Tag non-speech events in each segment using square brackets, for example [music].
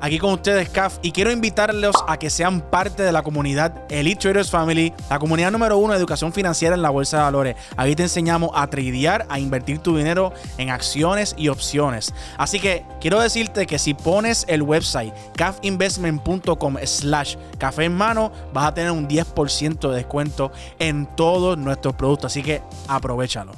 aquí con ustedes, CAF, y quiero invitarlos a que sean parte de la comunidad Elite Traders Family, la comunidad número uno de educación financiera en la bolsa de valores. Aquí te enseñamos a tradear, a invertir tu dinero en acciones y opciones. Así que quiero decirte que si pones el website cafinvestment.com slash café en mano, vas a tener un 10% de descuento en todos nuestros productos. Así que aprovechalo.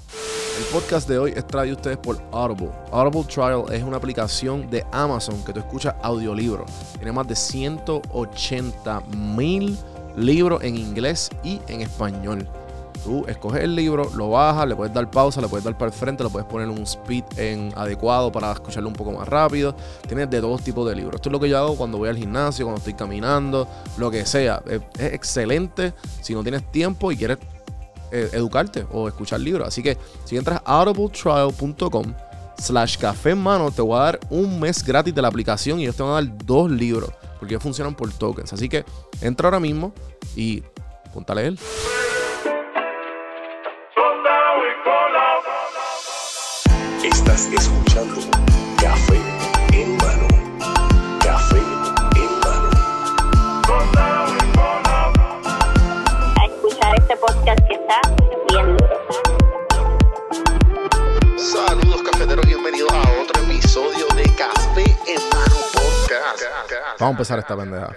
El podcast de hoy es traído a ustedes por Audible. Audible Trial es una aplicación de Amazon que tú escuchas audiolibros. Tiene más de 180 mil libros en inglés y en español. Tú escoges el libro, lo bajas, le puedes dar pausa, le puedes dar para el frente, le puedes poner un speed en adecuado para escucharlo un poco más rápido. Tienes de todos tipos de libros. Esto es lo que yo hago cuando voy al gimnasio, cuando estoy caminando, lo que sea. Es, excelente si no tienes tiempo y quieres eh, educarte o escuchar libros. Así que si entras a audibletrial.com slash café en mano, te voy a dar un mes gratis de la aplicación y ellos te van a dar dos libros porque ellos funcionan por tokens. Así que entra ahora mismo y ponte a leer. Estás escuchando Café en mano. Café en mano. a escuchar este podcast que está Vamos a empezar esta pendeja.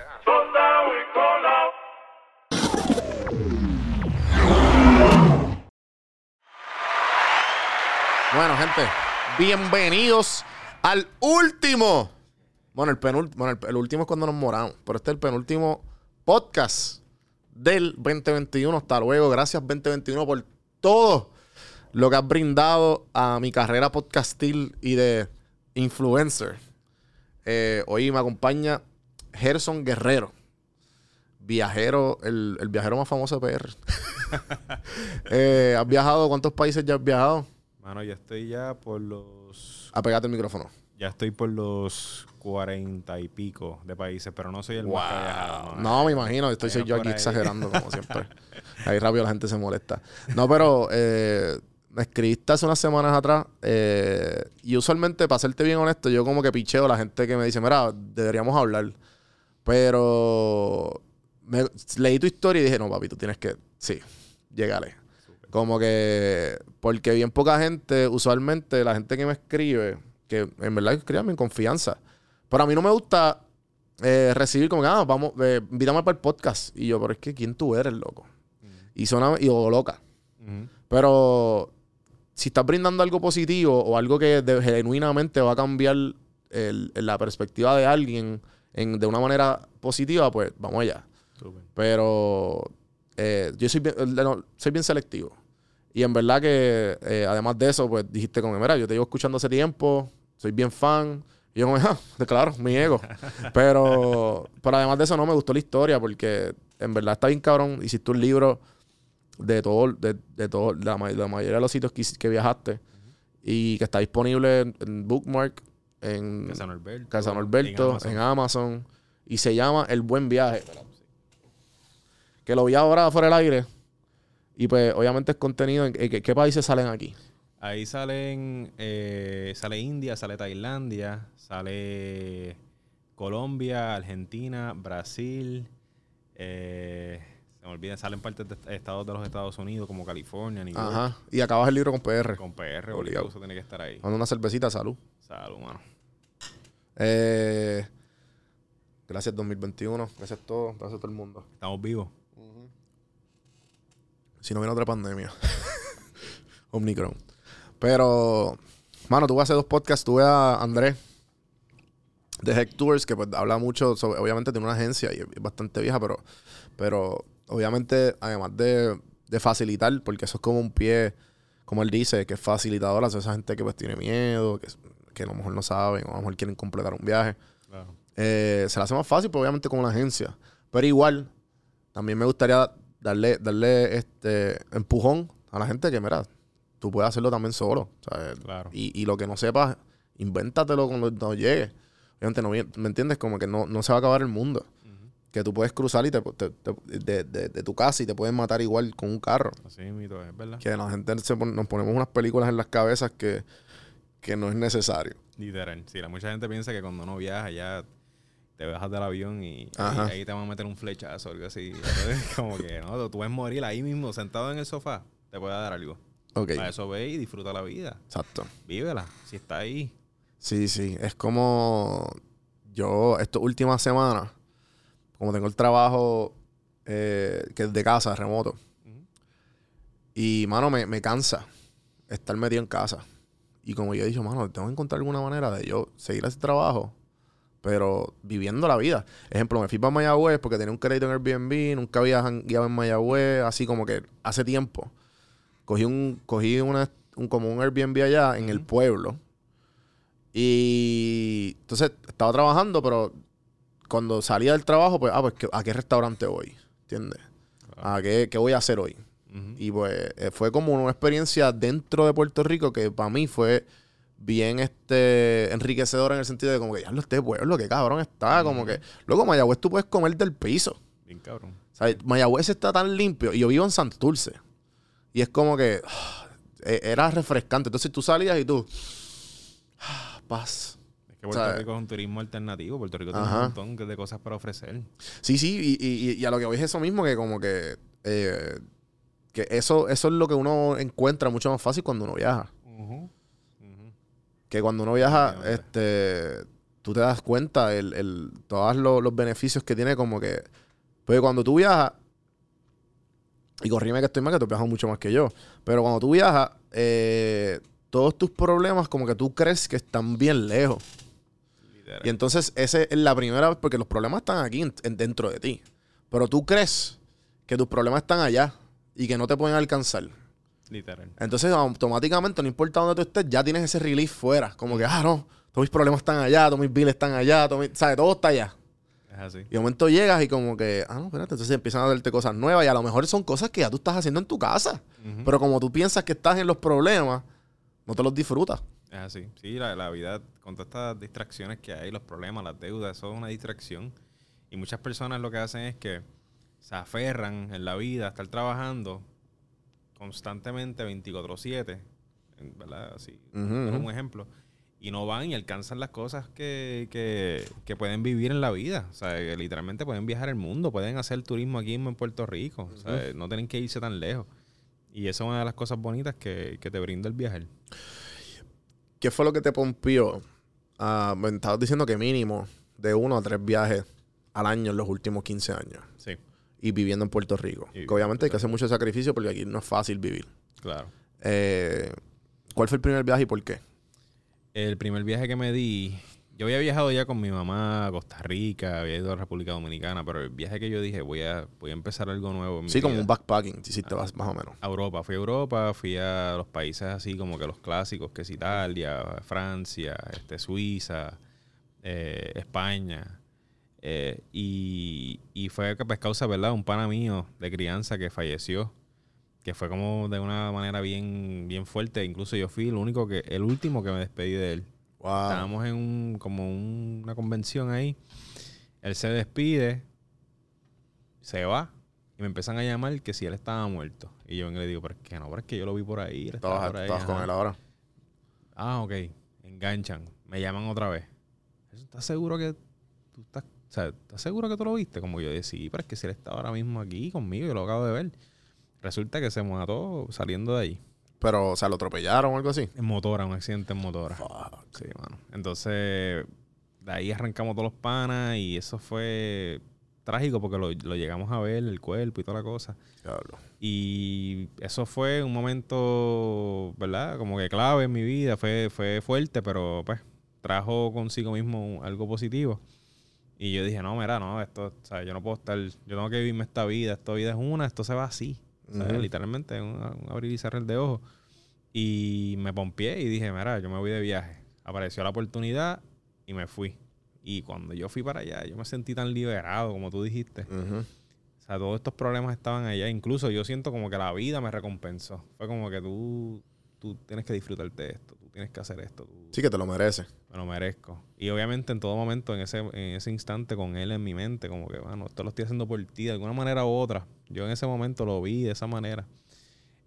Bueno, gente, bienvenidos al último. Bueno, el penúltimo. Bueno, el, el último es cuando nos moramos. Pero este es el penúltimo podcast del 2021. Hasta luego. Gracias, 2021, por todo lo que has brindado a mi carrera podcastil y de influencer. Eh, hoy me acompaña Gerson Guerrero. Viajero, el, el viajero más famoso de PR. [laughs] Eh, ¿Has viajado? ¿Cuántos países ya has viajado? Mano, ya estoy ya por los. Apegate el micrófono. Ya estoy por los cuarenta y pico de países, pero no soy el más que viajado. No, me imagino. Estoy soy yo aquí ahí. exagerando, como siempre. [laughs] Ahí rápido la gente se molesta. No, pero eh, me escribiste hace unas semanas atrás. eh, y usualmente, para serte bien honesto, yo como que picheo a la gente que me dice, mira, deberíamos hablar. Pero me- leí tu historia y dije, no, papi, tú tienes que. Sí, llégale. Como que. Porque bien poca gente, usualmente, la gente que me escribe, que en verdad escríbame en confianza. Pero a mí no me gusta eh, recibir como que, ah, vamos, eh, invítame para el podcast. Y yo, pero es que, ¿quién tú eres, loco? Y suena, y, o loca. Pero si estás brindando algo positivo o algo que de- genuinamente va a cambiar el- la perspectiva de alguien en- de una manera positiva, pues vamos allá. Súper. Pero eh, yo soy bien, no, soy bien selectivo. Y en verdad que, eh, además de eso, pues dijiste mira, yo te llevo escuchando hace tiempo, soy bien fan. Y yo como, [laughs] ah, claro, mi ego. [laughs] pero, pero además de eso, no me gustó la historia porque en verdad está bien cabrón. Hiciste un libro de todo, de, de todo, la, la mayoría de los sitios que, que viajaste y que está disponible en, en Bookmark, en Casa Norberto. Casa Norberto, Amazon. en Amazon. Y se llama El Buen Viaje. Que lo vi ahora fuera del aire. Y pues, obviamente es contenido. En, ¿qué, qué países salen aquí? Ahí salen, eh, sale India, sale Tailandia, sale Colombia, Argentina, Brasil, eh, se me olvida, salen partes de est- estados de los Estados Unidos como California, New York, Ajá. Y acabas el libro con PR. con PR, Obligado. eso tiene que estar ahí. Dando una cervecita, salud. Salud, mano. Eh, gracias 2021. Gracias a todos. Gracias a todo el mundo. Estamos vivos. Si no viene otra pandemia. [laughs] Omnicron. Pero, mano, tuve hace dos podcasts. Tuve a Andrés de Heck Tours, que pues habla mucho sobre, obviamente tiene una agencia y es bastante vieja, pero, pero obviamente, además de, de facilitar, porque eso es como un pie, como él dice, que es facilitador a esa gente que pues tiene miedo, que, que a lo mejor no saben, o a lo mejor quieren completar un viaje. Claro. Eh, se le hace más fácil, pues obviamente con una agencia. Pero igual, también me gustaría darle, darle este empujón a la gente que, mira, tú puedes hacerlo también solo. ¿sabes? Claro. Y, y lo que no sepas, invéntatelo cuando, cuando llegue. Obviamente, no, ¿me entiendes? Como que no, no se va a acabar el mundo. Que tú puedes cruzar y te, te- te- de, de- de tu casa y te pueden matar igual con un carro. Así mito es, ¿verdad? Que la gente se pon- nos ponemos unas películas en las cabezas que, que no es necesario. Literal. Sí, la mucha gente piensa que cuando uno viaja ya te bajas del avión y ahí, te van a meter un flechazo o algo así. [laughs] Como que no, tú puedes morir ahí mismo, sentado en el sofá, te puede dar algo. Ok, Para eso ve y disfruta la vida. exacto. Vívela, si está ahí. Sí, sí. Es como yo, estas últimas semanas, como tengo el trabajo eh, que es de casa, remoto. Y, mano, me, me cansa estar metido en casa. Y como yo he dicho, mano, tengo que encontrar alguna manera de yo seguir ese trabajo, pero viviendo la vida. Ejemplo, me fui para Mayagüez porque tenía un crédito en Airbnb, nunca había guiado en Mayagüez, así como que hace tiempo. Cogí un, cogí una, un, como un Airbnb allá en el pueblo. Y entonces estaba trabajando, pero cuando salía del trabajo, pues, ah, pues, ¿qué- ¿a qué restaurante voy? ¿Entiendes? ¿A qué, qué voy a hacer hoy? Y pues eh, fue como una experiencia dentro de Puerto Rico que para mí fue bien este enriquecedora en el sentido de como que ya lo este pueblo, qué cabrón está, como que luego Mayagüez tú puedes comer del piso. Bien cabrón. O sea, Mayagüez está tan limpio y yo vivo en Santurce. Y es como que ah, [sighs] e- era refrescante. Entonces tú salías y tú ah, [sighs] paz. Que Puerto Rico es un turismo alternativo. Puerto Rico tiene Ajá. un montón de cosas para ofrecer. Sí, sí, y, y- y a lo que voy es eso mismo, que como que, eh, que eso, eso es lo que uno encuentra mucho más fácil cuando uno viaja. Que cuando uno viaja, Definitivamente. este, tú te das cuenta el, el, todos los, los beneficios que tiene como que... Porque cuando tú viajas, y corríme que estoy mal, que tú viajas mucho más que yo, pero cuando tú viajas, eh, todos tus problemas como que tú crees que están bien lejos. Y entonces esa es la primera vez, porque los problemas están aquí en- en- dentro de ti. Pero tú crees que tus problemas están allá y que no te pueden alcanzar. Literal. Entonces automáticamente, no importa dónde tú estés, ya tienes ese relief fuera. Como que, ah, no, todos mis problemas están allá, todos mis billes están allá, todo mi- ¿sabes? Todo está allá. Es así. Y de momento llegas y como que, ah, no, espérate, entonces empiezan a darte cosas nuevas y a lo mejor son cosas que ya tú estás haciendo en tu casa. Pero como tú piensas que estás en los problemas, no te los disfrutas. Es así. Sí, la, la vida, con todas estas distracciones que hay, los problemas, las deudas, eso es una distracción. Y muchas personas lo que hacen es que se aferran en la vida a estar trabajando constantemente 24-7, en- ¿verdad? Así, un ejemplo. Y no van y alcanzan las cosas que, que, que pueden vivir en la vida. O sea, que literalmente pueden viajar el mundo, pueden hacer turismo aquí mismo en Puerto Rico. O sea, no tienen que irse tan lejos. Y esa es una de las cosas bonitas que, que te brinda el viajar. ¿Qué fue lo que te pompió? Ah, me estabas diciendo que mínimo de uno a tres viajes al año en los últimos 15 años. Sí, Y viviendo en Puerto Rico. Y Que obviamente en hay que hacer mucho sacrificio porque aquí no es fácil vivir. claro. Eh, ¿Cuál fue el primer viaje y por qué? El primer viaje que me di, yo había viajado ya con mi mamá a Costa Rica, había ido a República Dominicana, pero el viaje que yo dije, voy a, voy a empezar algo nuevo. En mi Sí, como un backpacking, si hiciste más más o menos. A Europa, fui a Europa, fui a los países así como que los clásicos, que es Italia, Francia, este, Suiza, eh, España. eh, y, y fue pues causa, ¿verdad? Un pana mío de crianza que falleció, que fue como de una manera bien, bien fuerte. Incluso yo fui el único que, el último que me despedí de él. Wow. Estábamos en un, como un- una convención ahí. Él se despide, se va y me empiezan a llamar que si él estaba muerto. Y yo vengo y le digo, pero es que no, pero es que yo lo vi por ahí. Estaba Estabas, por estabas con ajá". él ahora. Ah, ok. Enganchan. Me llaman otra vez. ¿Estás seguro que tú estás, o sea, ¿estás seguro que tú lo viste? Como yo decía, sí, pero es que si él está ahora mismo aquí conmigo, yo lo acabo de ver. Resulta que se mató saliendo de ahí. Pero, o sea, lo atropellaron o algo así. En motora, un accidente en motora. Sí, mano. Entonces, de ahí arrancamos todos los panas y eso fue trágico porque lo, lo llegamos a ver, el cuerpo y toda la cosa. Diablo. Y eso fue un momento, ¿verdad? Como que clave en mi vida. Fue, fue fuerte, pero pues trajo consigo mismo algo positivo. Y yo dije, no, mira, no, esto, o sea, yo no puedo estar, yo tengo que vivirme esta vida, esta vida es una, esto se va así. O sea, literalmente, un, un abrir y cerrar de ojos. Y me pompié y dije, mira, yo me voy de viaje. Apareció la oportunidad y me fui. Y cuando yo fui para allá, yo me sentí tan liberado, como tú dijiste. Ujú. O sea, todos estos problemas estaban allá. Incluso yo siento como que la vida me recompensó. Fue como que tú, tú tienes que disfrutarte de esto. Tú tienes que hacer esto. Tú, Sí que te lo mereces. Me lo merezco. Y obviamente en todo momento, en ese, en ese instante, con él en mi mente, como que, bueno, esto lo estoy haciendo por ti de alguna manera u otra. Yo en ese momento lo vi de esa manera.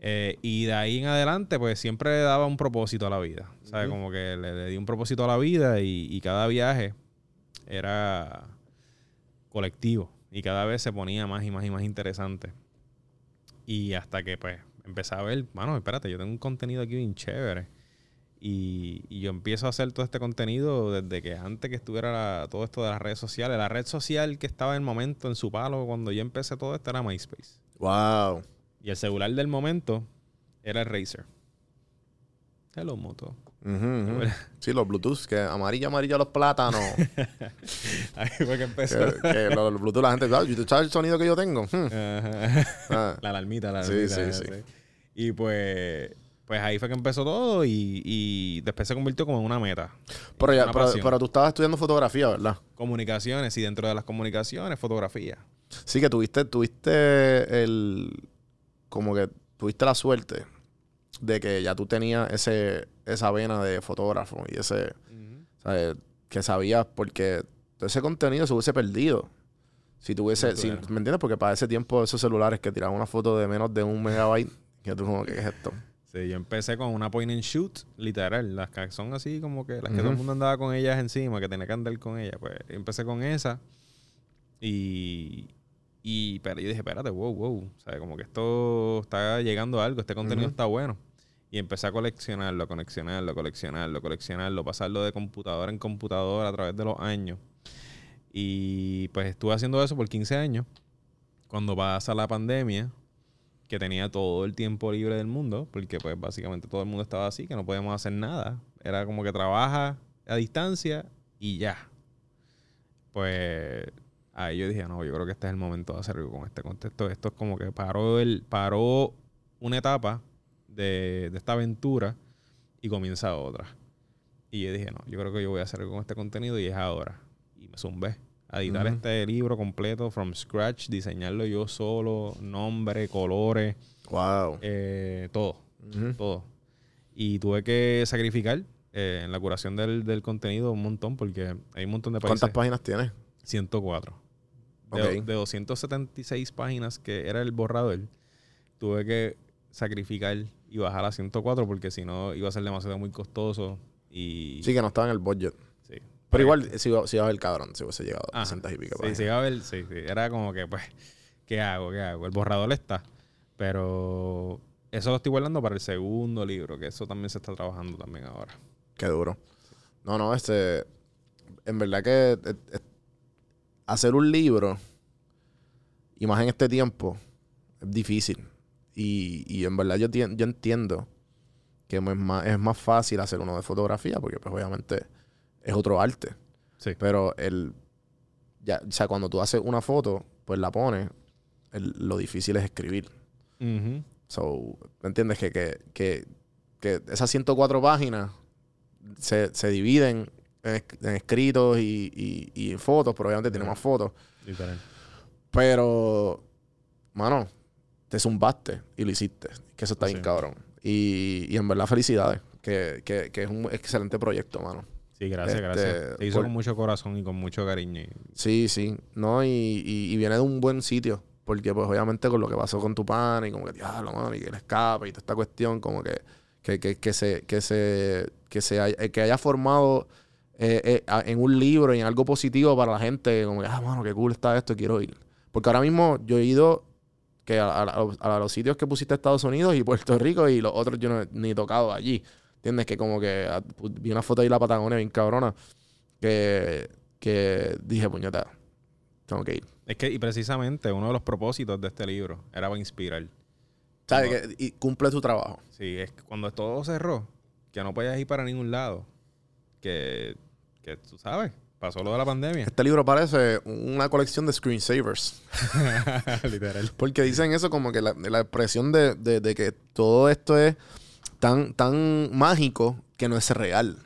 Eh, y de ahí en adelante, pues siempre le daba un propósito a la vida. ¿Sabes? Como que le, le di un propósito a la vida y, y cada viaje era colectivo. Y cada vez se ponía más y más y más interesante. Y hasta que, pues, empecé a ver, mano, espérate, yo tengo un contenido aquí bien chévere. Y, y yo empiezo a hacer todo este contenido desde que antes que estuviera la- todo esto de las redes sociales. La red social que estaba en el momento, en su palo, cuando yo empecé todo esto, era MySpace. Wow. Y el celular del momento era el Razer. Hello, moto. Ujú. Sí, los Bluetooth, que amarillo, amarillo los plátanos. [laughs] Ahí fue que empezó. que, que los, los Bluetooth la gente, "Ah, ¿tú sabes el sonido que yo tengo? Hmm. Ah. La alarmita, la Sí, alarmita. sí, sí. Y pues, pues ahí fue que empezó todo y, y después se convirtió como en una meta. Pero, ya, pero, pero tú estabas estudiando fotografía, ¿verdad? Comunicaciones y dentro de las comunicaciones, fotografía. Sí, que tuviste, tuviste el. Como que tuviste la suerte de que ya tú tenías ese, esa vena de fotógrafo y ese. ¿sabes? Que sabías porque todo ese contenido se hubiese perdido. Si tuviese. Si. ¿Me entiendes? Porque para ese tiempo esos celulares que tiraban una foto de menos de un megabyte, que tú como que ¿qué es esto? Sí, yo empecé con una point and shoot, literal. Las que son así como que las que todo el mundo andaba con ellas encima, que tenía que andar con ellas. Pues empecé con esa. Y. Y pero yo dije, espérate, wow, wow. O sea, como que esto está llegando a algo, este contenido está bueno. Y empecé a coleccionarlo, coleccionarlo, coleccionarlo, coleccionarlo, pasarlo de computadora en computadora a través de los años. Y pues estuve haciendo eso por 15 años. Cuando pasa la pandemia, que tenía todo el tiempo libre del mundo, porque pues básicamente todo el mundo estaba así, que no podíamos hacer nada. Era como que trabaja a distancia y ya. Pues ahí yo dije, no, yo creo que este es el momento de hacer algo con este contexto. Esto es como que paró, el, paró una etapa de, de esta aventura y comienza otra. Y yo dije, no, yo creo que yo voy a hacer con este contenido y es ahora. Y me zumbé a editar este libro completo from scratch, diseñarlo yo solo, nombre, colores, Wow. eh, todo, todo. Y tuve que sacrificar eh, en la curación del, del contenido un montón porque hay un montón de países. ¿Cuántas páginas tienes? 104. De, Ok. de 276 páginas que era el borrador, tuve que sacrificar y bajar a 104 porque si no iba a ser demasiado muy costoso y... Sí, que no estaba en el budget. Pero igual, si iba, si iba a ver cabrón, si hubiese llegado a Ajá. 200 y pico. Sí, sí, iba a ver, sí, sí. Era como que, pues, ¿qué hago? ¿Qué hago? El borrador está. Pero eso lo estoy guardando para el segundo libro, que eso también se está trabajando también ahora. Qué duro. No, no, este. En verdad que eh, eh, hacer un libro, y más en este tiempo, es difícil. Y, y en verdad yo, yo entiendo que es más, es más fácil hacer uno de fotografía, porque pues obviamente es otro arte. Sí. Pero el. Ya, o sea, cuando tú haces una foto, pues la pones, el- lo difícil es escribir. So, ¿me entiendes? Que, que, que, que esas 104 páginas se, se dividen en, en escritos y, y, y en fotos, pero obviamente tiene Ajá. más fotos. Literal. Pero, mano, te zumbaste y lo hiciste. Que eso está Sí. bien cabrón. Y, y en verdad, felicidades. Que, que, que es un excelente proyecto, mano. Sí, gracias, Este, gracias. Se hizo por- con mucho corazón y con mucho cariño. y- Sí, sí. No, y, y, y viene de un buen sitio. Porque, pues, obviamente, con lo que pasó con tu pana y como que, diablo, mano, y que le escape y toda esta cuestión, como que, que, que, que se, que se, que se haya, que haya formado eh, eh, en un libro y en algo positivo para la gente, como que, ah, mano, qué cool está esto, quiero ir. Porque ahora mismo yo he ido que a, a- a- a los sitios que pusiste Estados Unidos y Puerto Rico y los otros yo no he ni tocado allí. ¿Entiendes? Que como que ah, pu- vi una foto ahí de la Patagonia bien cabrona que, que dije, puñeta, tengo que ir. Es que, y precisamente, uno de los propósitos de este libro era para inspirar. ¿Sabes? Que- y cumple tu trabajo. Sí, es que cuando todo cerró, que no podías ir para ningún lado, que, que tú sabes, pasó lo de la pandemia. Este libro parece una colección de screensavers. [laughs] Literal. Porque dicen eso como que la, la expresión de, de- de que todo esto es tan, tan mágico que no es real.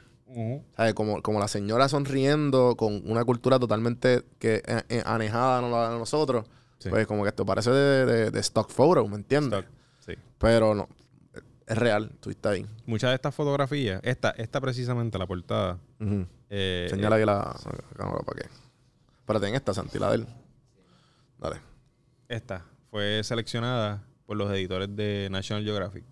¿Sabes? Como, como la señora sonriendo con una cultura totalmente que eh, eh, anejada a no- a nosotros. Sí. Pues como que esto parece de, de- de stock photo, ¿me entiendes? Stock, Sí. Pero no, es real, tú estás ahí. Muchas de estas fotografías, esta, esta precisamente, la portada. Eh, Señala ahí la, la cámara para qué. Espérate, en esta, Santi, la de él. Dale. Esta fue seleccionada por los editores de National Geographic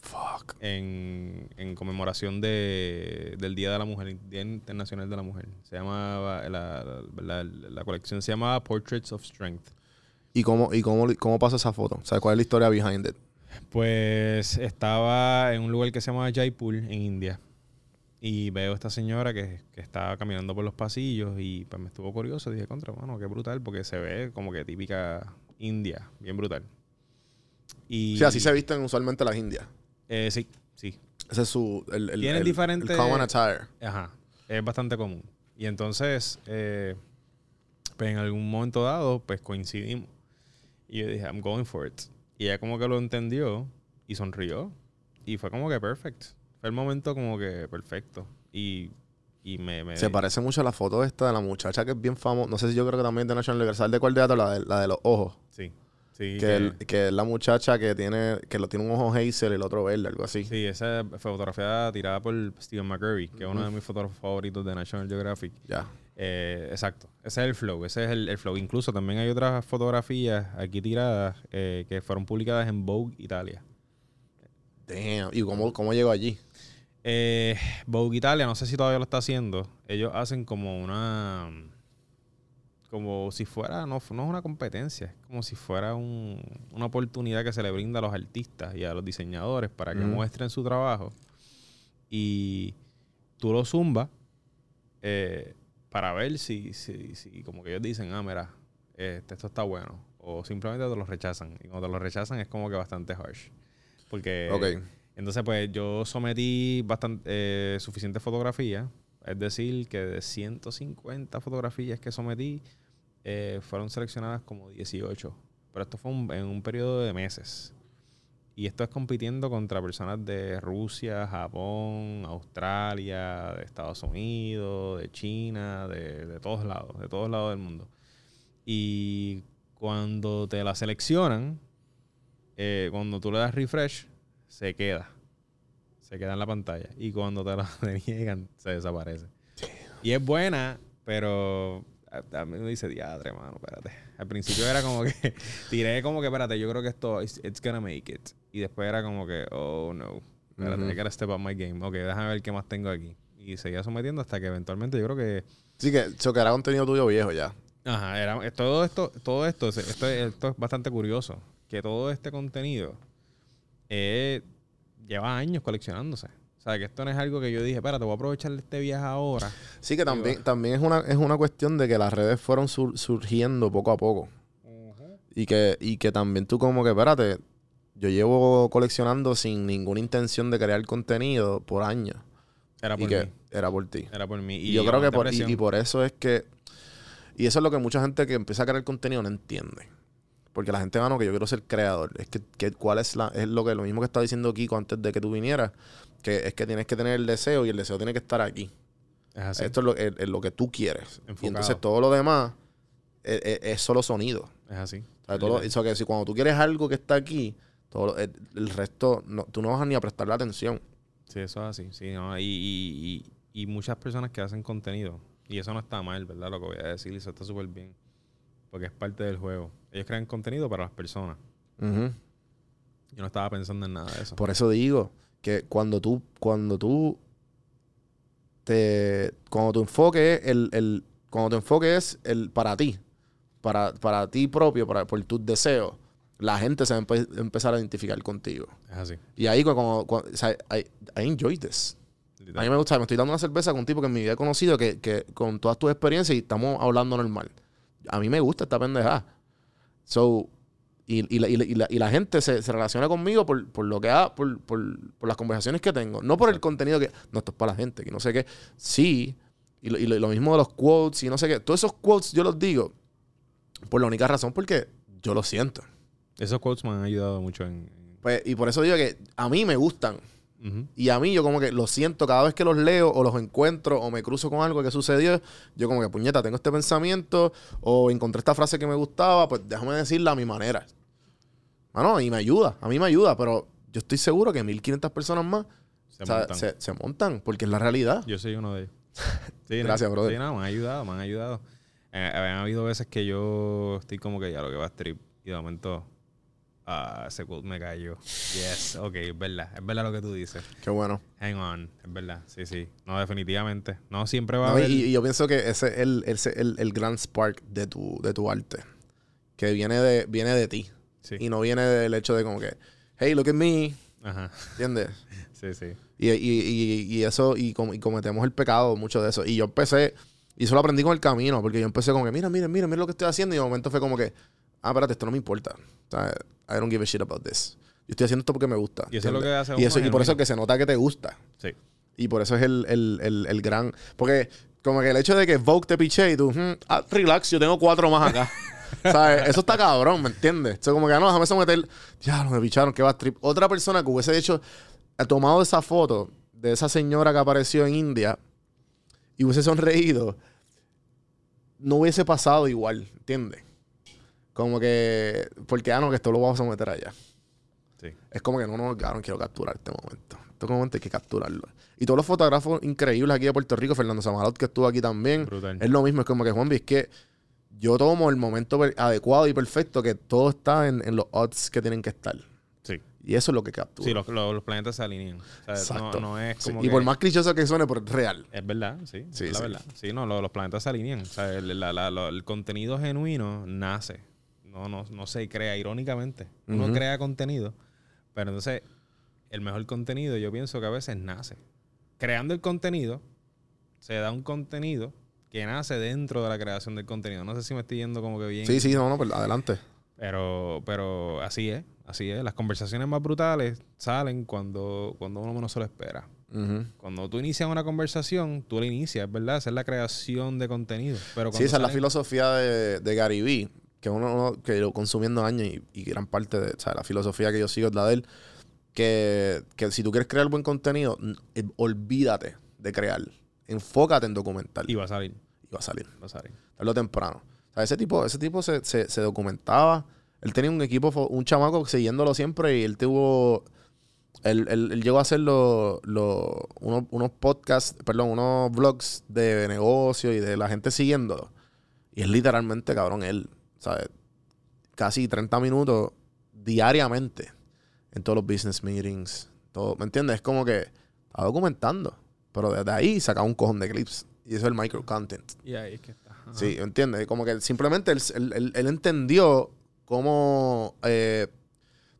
Fuck. en, en conmemoración de, del Día de la Mujer, Día Internacional de la Mujer. Se llamaba, la, la- la- la colección se llamaba Portraits of Strength. ¿Y cómo, y cómo, cómo pasa esa foto? ¿Sabes cuál es la historia behind it? Pues estaba en un lugar que se llama Jaipur, en India. Y veo a esta señora que, que estaba caminando por los pasillos y pues me estuvo curioso. Dije, contra, mano, qué brutal, porque se ve como que típica India, bien brutal. Y, Sí, así se visten usualmente las indias. Eh, sí, sí. Ese es su... El, el, Tienen el- diferentes- el common attire. Ajá. Es bastante común. Y entonces, eh, pues en algún momento dado, pues coincidimos. Y yo dije, I'm going for it. Y ella como que lo entendió y sonrió. Y fue como que perfect. Fue el momento como que perfecto. Y, y me... me Se parece mucho a la foto esta de la muchacha que es bien famosa. No sé si yo creo que también es de National Universal de cuál teatro, la de, la de los ojos. Sí. Sí, Que, que- el- que es la muchacha que tiene que lo tiene un ojo hazel y el otro verde, algo así. sí, esa fotografía tirada por Stephen McCurry, que es uno de mis fotógrafos favoritos de National Geographic. Ya. Eh, exacto. Ese es el flow. Ese es el, el flow. Incluso también hay otras fotografías aquí tiradas eh, que fueron publicadas en Vogue Italia. Damn. ¿Y cómo, cómo llegó allí? Eh, Vogue Italia, no sé si todavía lo está haciendo. Ellos hacen como una. Como si fuera. No, no es una competencia. Es como si fuera un- una oportunidad que se le brinda a los artistas y a los diseñadores para que muestren su trabajo. Y tú lo zumbas eh, para ver si, si, si, como que ellos dicen, ah, mira, este, esto está bueno. O simplemente te lo rechazan. Y cuando te lo rechazan es como que bastante harsh. Porque. Ok. Entonces, pues yo sometí bastante, eh, suficiente fotografía. Es decir, que de 150 fotografías que sometí, eh, fueron seleccionadas como 18. Pero esto fue en un periodo de meses. Y esto es compitiendo contra personas de Rusia, Japón, Australia, de Estados Unidos, de China, de, de todos lados, de todos lados del mundo. Y cuando te la seleccionan, eh, cuando tú le das refresh, se queda. Se queda en la pantalla. Y cuando te la [laughs] deniegan, se desaparece. Y es buena, pero a, mí me dice, diadre, mano, espérate. Al principio era como que, [laughs] tiré como que, espérate, yo creo que esto, it's, it's gonna make it. Y después era como que, oh, no. Espérate, Ujú. I gotta step up my game. Ok, déjame ver qué más tengo aquí. Y seguía sometiendo hasta que eventualmente yo creo que Sí, que eso que era contenido tuyo viejo ya. Ajá, era, es- todo esto, todo esto, esto, esto es bastante curioso. Que todo este contenido eh, lleva años coleccionándose. O sea, que esto no es algo que yo dije, espera, te voy a aprovechar este viaje ahora. Sí, que también, también es, una, es una cuestión de que las redes fueron sur- surgiendo poco a poco. Y que, y que también tú como que, espérate, yo llevo coleccionando sin ninguna intención de crear contenido por años. Era y por que mí. era por ti. Era por mí. Y, yo creo que por, y, y por eso es que... Y eso es lo que mucha gente que empieza a crear contenido no entiende. Porque la gente, mano, que yo quiero ser creador. Es que, que cuál es la... Es lo que lo mismo que estaba diciendo Kiko antes de que tú vinieras. Que es que tienes que tener el deseo y el deseo tiene que estar aquí. Es así. Esto es lo, es- es lo que tú quieres. Y entonces todo lo demás es, es- es solo sonido. Es así. O sea, todo lo- eso que si cuando tú quieres algo que está aquí, todo el, el resto, no, tú no vas ni a prestarle atención. Sí, eso es así. Sí, no, y, y, y, y muchas personas que hacen contenido. Y eso no está mal, ¿verdad? Lo que voy a decir. Eso está súper bien. Porque es parte del juego. Ellos crean contenido para las personas. Yo no estaba pensando en nada de eso. Por eso digo que cuando tú, cuando tú te, cuando tu enfoque es el, el cuando tu enfoque es el para ti, para, para ti propio, para, por tus deseos, la gente se va a empe- empezar a identificar contigo. Es así. Y ahí cuando, cuando- o sea, I, I enjoy this. A mí me gusta, me estoy dando una cerveza con un tipo que en mi vida he conocido, que, que con todas tus experiencias y estamos hablando normal. A mí me gusta esta pendejada. So, y, y la, y la- y la- gente se, se relaciona conmigo por, por lo que ha, por, por, por las conversaciones que tengo. No por el contenido que. No, esto es para la gente, que no sé qué. Sí. Y lo, y lo- mismo de los quotes y no sé qué. Todos esos quotes yo los digo por la única razón porque yo lo siento. Esos quotes me han ayudado mucho en- Pues, y por eso digo que a mí me gustan. Y a mí yo como que lo siento cada vez que los leo o los encuentro o me cruzo con algo que sucedió, yo como que puñeta, tengo este pensamiento o encontré esta frase que me gustaba, pues déjame decirla a mi manera. Mano, y me ayuda, a mí me ayuda, pero yo estoy seguro que 1500 personas más Se o sea, montan. se- se montan porque es la realidad. Yo soy uno de ellos. [laughs] Sí, Gracias, no, brother. Sí, no, me han ayudado, me han ayudado. Eh, han habido veces que yo estoy como que ya lo que va a trip y de momento ah, ese quote me cayó. Yes, ok, es verdad, es verdad lo que tú dices. Qué bueno. Hang on, es verdad, sí, sí. No, definitivamente. No siempre va a No, haber... y yo pienso que ese es el, ese el, el gran spark de tu, de tu arte. Que viene de, viene de ti. Sí. Y no viene del hecho de como que, hey, look at me. Ajá, ¿Entiendes? [laughs] sí, sí. Y, y, y, eso, y, com- y cometemos el pecado, mucho de eso. Y yo empecé, y eso lo aprendí con el camino, porque yo empecé como que, mira, mira, mira, mira lo que estoy haciendo. Y de momento fue como que, ah, espérate, esto no me importa. O sea, I don't give a shit about this. Yo estoy haciendo esto porque me gusta. Y eso es lo que hace Y, eso, y por eso genuino. que se nota que te gusta. Sí. Y por eso es el, el, el, el gran. Porque, como que el hecho de que Vogue te piche y tú, "Hmm, ah, relax, yo tengo cuatro más acá. [laughs] ¿Sabes? Eso está cabrón, ¿me entiendes? Eso como que, ah, no, déjame someter. Ya, me picharon, que va trip. Otra persona que hubiese hecho, ha tomado esa foto de esa señora que apareció en India y hubiese sonreído, no hubiese pasado igual, ¿entiendes? Como que, porque, ah, no, que esto lo vamos a someter allá. Sí. Es como que no, no, cabrón, quiero capturar este momento. Este momento hay que capturarlo. Y todos los fotógrafos increíbles aquí de Puerto Rico, Fernando Samarot, que estuvo aquí también, Brutal. es lo mismo. Es como que, Juanvi, es que yo tomo el momento adecuado y perfecto, que todo está en, en los odds que tienen que estar. Sí. Y eso es lo que captura. Sí, los, los- los planetas se alinean. O sea, Exacto. No, no es Sí, como Y por más clichoso que suene, pero es real. Es verdad, sí. Sí, es la sí. verdad. Sí, no, lo- los planetas se alinean. O sea, el, la- la- lo- el contenido genuino nace. No, no, no se crea irónicamente. Uno crea contenido. Pero entonces, el mejor contenido yo pienso que a veces nace. Creando el contenido, se da un contenido que nace dentro de la creación del contenido. No sé si me estoy yendo como que bien. Sí, sí, no, no, pues adelante. Pero, pero así es, así es. Las conversaciones más brutales salen cuando, cuando uno menos se lo espera. Cuando tú inicias una conversación, tú la inicias, ¿verdad? Esa es la creación de contenido. Pero Sí, esa es la filosofía de, de Gary Vee, que uno, que lo consumiendo años y, y gran parte de o sea, la filosofía que yo sigo es la de él, que, que si tú quieres crear buen contenido, eh, olvídate de crear. Enfócate en documentar. Y va a salir, y va a salir. va a salir. tarde o temprano. O sea, ese tipo, ese tipo se, se- se documentaba. Él tenía un equipo, un chamaco siguiéndolo siempre y él tuvo. Él, él- él llegó a hacer los- los- unos, unos podcasts, perdón, unos vlogs de negocio y de la gente siguiéndolo. Y es literalmente, cabrón, él, ¿sabes? Casi 30 minutos diariamente en todos los business meetings. Todo, ¿Me entiendes? Es como que está documentando. Pero desde ahí sacaba un cojón de clips. Y eso es el micro content. Y ahí es que está. Ajá. Sí, ¿entiendes? Como que simplemente él, él- él- él entendió cómo eh,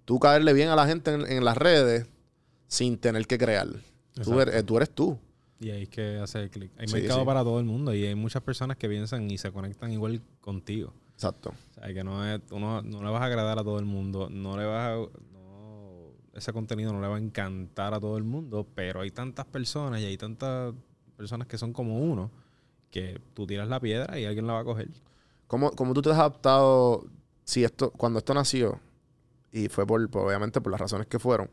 tú caerle bien a la gente en, en las redes sin tener que crear. Tú eres, eh, tú eres tú. Y ahí es que hace el clic. Hay Sí, mercado sí. para todo el mundo y hay muchas personas que piensan y se conectan igual contigo. Exacto. O sea, que no es, uno, no le vas a agradar a todo el mundo, no le vas a, no- ese contenido no le va a encantar a todo el mundo, pero hay tantas personas y hay tantas personas que son como uno que tú tiras la piedra y alguien la va a coger. ¿Cómo, cómo tú te has adaptado si esto, cuando esto nació, y fue por, por- obviamente por las razones que fueron,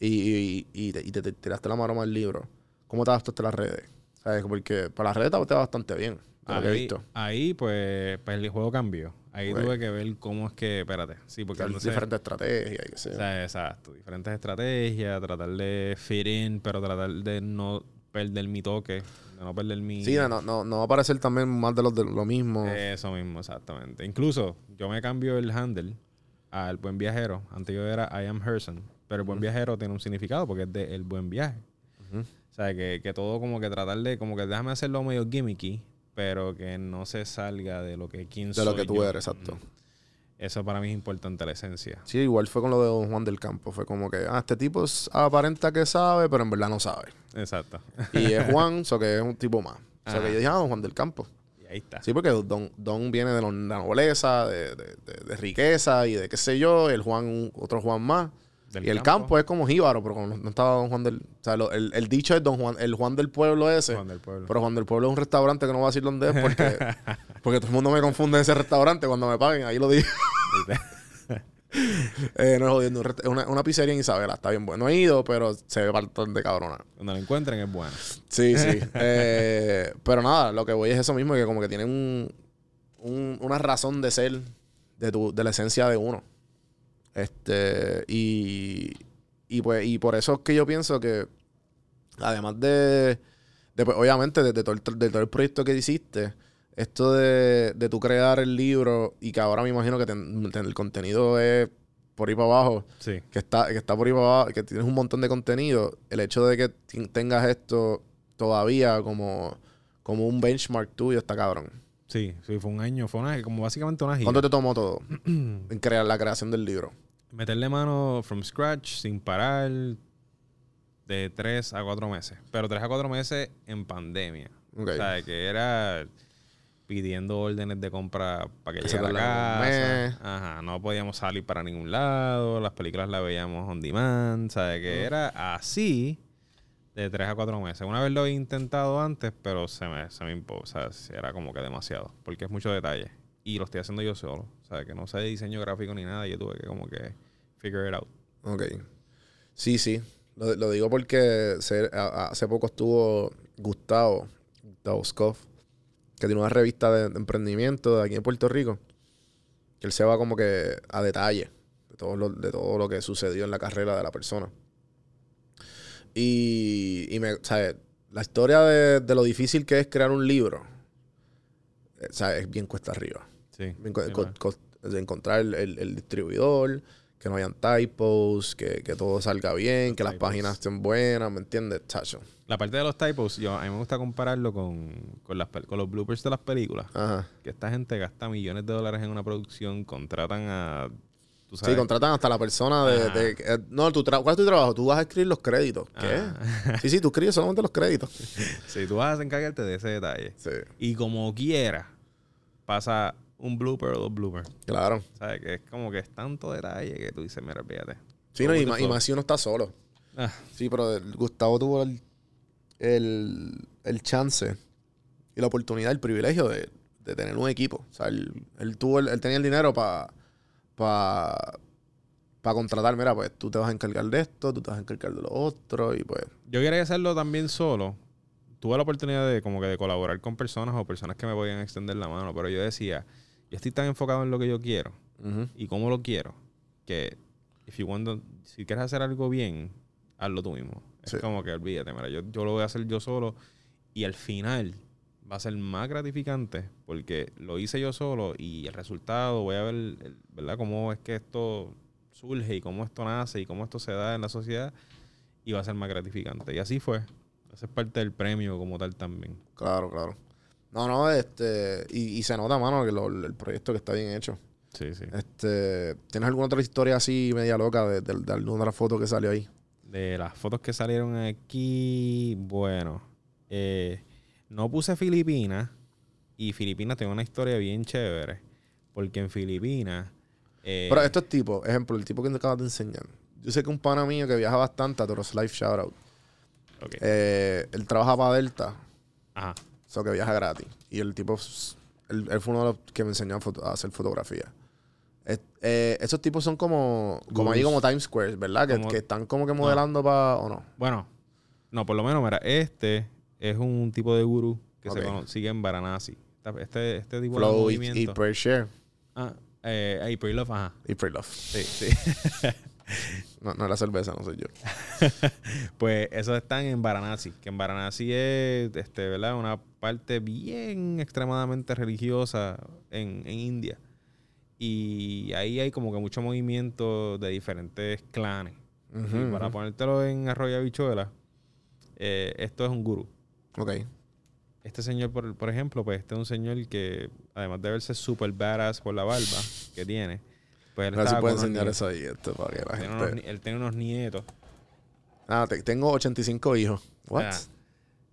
y, y- y te, y te- te tiraste la maroma al libro, ¿cómo te adaptaste a las redes? ¿Sabes? Porque para las redes te va bastante bien, lo que he Ahí, visto. ahí, pues, pues el juego cambió. Ahí tuve que ver cómo es que, espérate, sí, porque entonces- diferentes estrategias y qué sé O sea, exacto. Diferentes estrategias, tratar de fit in, pero tratar de no perder mi toque, de no perder mi... Sí, no, no, no va a parecer también más de lo, de lo mismo. Eso mismo, exactamente. Incluso yo me cambio el handle al buen viajero. Antes yo era I am Herson, pero el buen viajero tiene un significado porque es de el buen viaje. O sea, que, que todo como que tratar de, como que déjame hacerlo medio gimmicky, pero que no se salga de lo que quién de lo que tú yo. eres, exacto. Mm. Eso para mí es importante, la esencia. Sí, igual fue con lo de Don Juan del Campo. Fue como que, ah, este tipo aparenta que sabe, pero en verdad no sabe. Exacto. Y es [laughs] Juan, o que es un tipo más. O sea, Ajá. que yo dije, ah, Don Juan del Campo. y ahí está. Sí, porque Don, Don viene de la nobleza, de, de- de- de riqueza y de qué sé yo. El Juan, otro Juan más. Y el campo. es como jíbaro, pero como no, no estaba Don Juan del... O sea, lo- el, el dicho es Don Juan, el Juan del pueblo ese. Juan del Pueblo. Pero Juan del Pueblo es un restaurante que no voy a decir dónde es porque, [laughs] porque todo el mundo me confunde en ese restaurante cuando me paguen. Ahí lo digo. [laughs] Eh, no es jodiendo, una, una pizzería en Isabela, está bien bueno. No he ido, pero se ve bastante cabrona. Cuando lo encuentren es bueno. Sí, sí. [laughs] Eh, pero nada, lo que voy es eso mismo, que como que tienen un, un- una razón de ser de, tu, de la esencia de uno. Este, y, y pues, y por eso es que yo pienso que, además de, de, pues, obviamente, de, de todo el, de todo el proyecto que hiciste, esto de, de tú crear el libro y que ahora me imagino que ten- ten- el contenido es por ahí para abajo, Sí. que está, que está por ahí para abajo, que tienes un montón de contenido, el hecho de que tengas esto todavía como, como un benchmark tuyo está cabrón. Sí, sí, fue un año, fue una, como básicamente una gira. ¿Cuánto te tomó todo [clears throat] en crear la creación del libro? Meterle mano from scratch, sin parar, de tres a cuatro meses. Pero tres a cuatro meses en pandemia. Ok. O sea, que era pidiendo órdenes de compra para que llegara a la casa. Ajá, no podíamos salir para ningún lado. Las películas las veíamos on demand. ¿Sabes? Que era así de tres a cuatro meses. Una vez lo he intentado antes, pero se me, se me impo- O sea, era como que demasiado. Porque es mucho detalle. Y lo estoy haciendo yo solo. O sea, que no sé diseño gráfico ni nada. Yo tuve que como que figure it out. Ok. Sí, sí. Lo, digo porque hace poco estuvo Gustavo, Gustavo Scoff, que tiene una revista de, emprendimiento de aquí en Puerto Rico, que él se va como que a detalle de todo lo, de todo lo que sucedió en la carrera de la persona. Y, y me, ¿sabes? La historia de lo difícil que es crear un libro, eh, ¿sabes? Es bien cuesta arriba. Sí. Bien co- co- encontrar el, el- el distribuidor, que no hayan typos, que, que todo salga bien, que las páginas estén buenas, ¿me entiendes? Chacho. La parte de los typos, yo, a mí me gusta compararlo con, con, las, con los bloopers de las películas. Ajá. Que esta gente gasta millones de dólares en una producción, contratan a... ¿tú Sí, contratan hasta la persona de... Ajá. de- eh, no, tu ¿cuál es tu trabajo? Tú vas a escribir los créditos. ¿Qué? Ah. Sí, sí, tú escribes solamente los créditos. [laughs] Sí, tú vas a encargarte de ese detalle. Sí, Y como quiera, pasa un blooper o dos bloopers. claro. ¿Sabes? Que es como que es tanto detalle que tú dices, mira, fíjate. Sí, no, y, más, y más si uno está solo. Ah, Sí, pero Gustavo tuvo el, el, el chance y la oportunidad, el privilegio de, de tener un equipo. O sea, él, él tuvo el- él tenía el dinero para pa, pa contratar, mira, pues tú te vas a encargar de esto, tú te vas a encargar de lo otro, y pues, yo quería hacerlo también solo. Tuve la oportunidad de como que de colaborar con personas o personas que me podían extender la mano, pero yo decía, yo estoy tan enfocado en lo que yo quiero y cómo lo quiero que if you want to- si quieres hacer algo bien, hazlo tú mismo. Es Sí. como que olvídate, mira, yo, yo lo voy a hacer yo solo y al final va a ser más gratificante porque lo hice yo solo y el resultado, voy a ver, ¿verdad? Cómo es que esto surge y cómo esto nace y cómo esto se da en la sociedad y va a ser más gratificante. Y así fue. Esa es parte del premio como tal también. claro, claro. No, no, este, y, y se nota, mano, que lo- el proyecto que está bien hecho. Sí, sí. Este, ¿tienes alguna otra historia así media loca de, de, de alguna de las fotos que salió ahí? De las fotos que salieron aquí, bueno, eh, no puse Filipinas y Filipinas tiene una historia bien chévere, porque en Filipinas... eh, Pero estos tipos, ejemplo, el tipo que te acabas de enseñar. Yo sé que un pana mío que viaja bastante a Toros Life Shoutout. ok, Eh, él trabaja para Delta, Ajá, o sea que viaja gratis. Y el tipo, él, él fue uno de los que me enseñó a, foto- a hacer fotografía. Es- eh, esos tipos son como, como ahí como Times Square, ¿verdad? Que, están como que modelando para, o no. bueno, no, por lo menos, mira, este es un tipo de gurú que se cono- sigue en Varanasi. Este, este tipo de Flow y movimiento... Prayer Share ah, eh, Pray Love, ajá. y Pray Love. Sí, sí. [laughs] No, no es la cerveza, no soy yo. [laughs] Pues esos están en Varanasi, que en Varanasi es, este, ¿verdad? Una parte bien extremadamente religiosa en, en India. Y ahí hay como que mucho movimiento de diferentes clanes. Y para ponértelo en arroyo habichuela, eh, esto es un gurú. Ok. Este señor, por, por ejemplo, pues este es un señor que, además de verse super badass por la barba que tiene, pues él A ver si estaba puedo con unos enseñar eso ahí, esto, para que la tiene unos gente... él tiene unos nietos. Ah, te- tengo 85 hijos. What? Ah,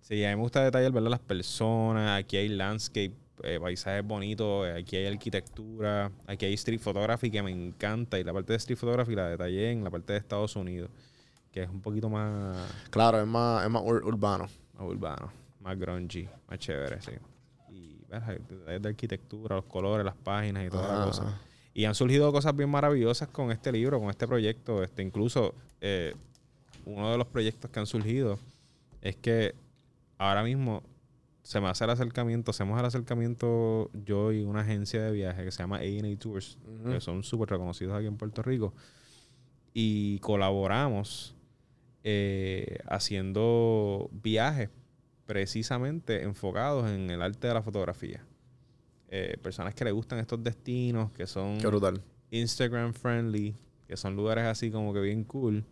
Sí, a mí me gusta detallar, ¿verdad? Las personas. Aquí hay landscape, eh, paisajes bonitos. eh, Aquí hay arquitectura. Aquí hay street photography que me encanta. Y la parte de street photography la detallé en la parte de Estados Unidos. Que es un poquito más, Claro, es más, es más ur- urbano. Más urbano. Más grungy. Más chévere, sí. Y detalles de arquitectura, los colores, las páginas y toda la Ajá, cosa. Y han surgido cosas bien maravillosas con este libro, con este proyecto. Este, incluso eh, uno de los proyectos que han surgido es que ahora mismo se me hace el acercamiento, hacemos el acercamiento yo y una agencia de viaje que se llama A&A Tours, Ujú. que son súper reconocidos aquí en Puerto Rico, y colaboramos eh, haciendo viajes precisamente enfocados en el arte de la fotografía. Eh, personas que le gustan estos destinos, que son. Instagram friendly, que son lugares así como que bien cool.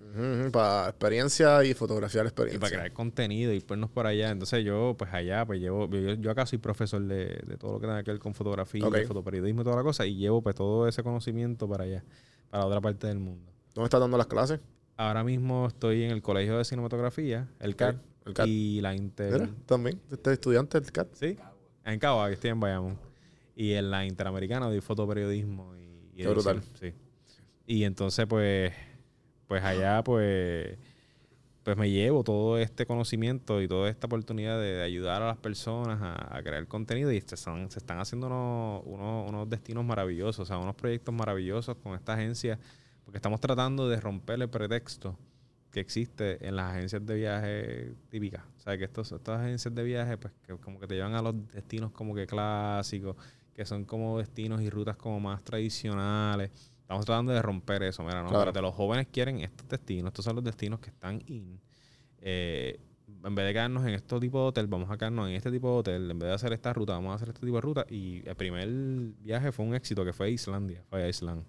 para experiencia y fotografiar Y experiencia. para crear contenido y ponernos por allá. Entonces yo, pues allá, pues llevo, yo, yo acá soy profesor de, de todo lo que tenga que ver con fotografía, fotoperiodismo y toda la cosa, y llevo pues todo ese conocimiento para allá, para otra parte del mundo. ¿Dónde estás dando las clases? Ahora mismo estoy en el Colegio de Cinematografía, el CAT, el CAT. y la Inter... Mira, también. Este estudiante del CAT. Sí, en Cabo, aquí estoy en Bayamón. Y en la Interamericana de fotoperiodismo y, y Qué brutal. Sí. Y entonces, pues, pues allá, pues, pues me llevo todo este conocimiento y toda esta oportunidad de, de ayudar a las personas a, a crear contenido y se están, se están haciendo unos, unos, unos destinos maravillosos, o sea, unos proyectos maravillosos con esta agencia, porque estamos tratando de romper el pretexto que existe en las agencias de viaje típicas. O sea, que estos, estas agencias de viaje, pues, que como que te llevan a los destinos como que clásicos, que son como destinos y rutas como más tradicionales. Estamos tratando de romper eso. Mira, no, Claro. espérate, los jóvenes quieren estos destinos. Estos son los destinos que están in. Eh, en vez de quedarnos en este tipo de hotel, vamos a quedarnos en este tipo de hotel. En vez de hacer esta ruta, vamos a hacer este tipo de ruta. Y el primer viaje fue un éxito, que fue a Islandia. Fue a Island.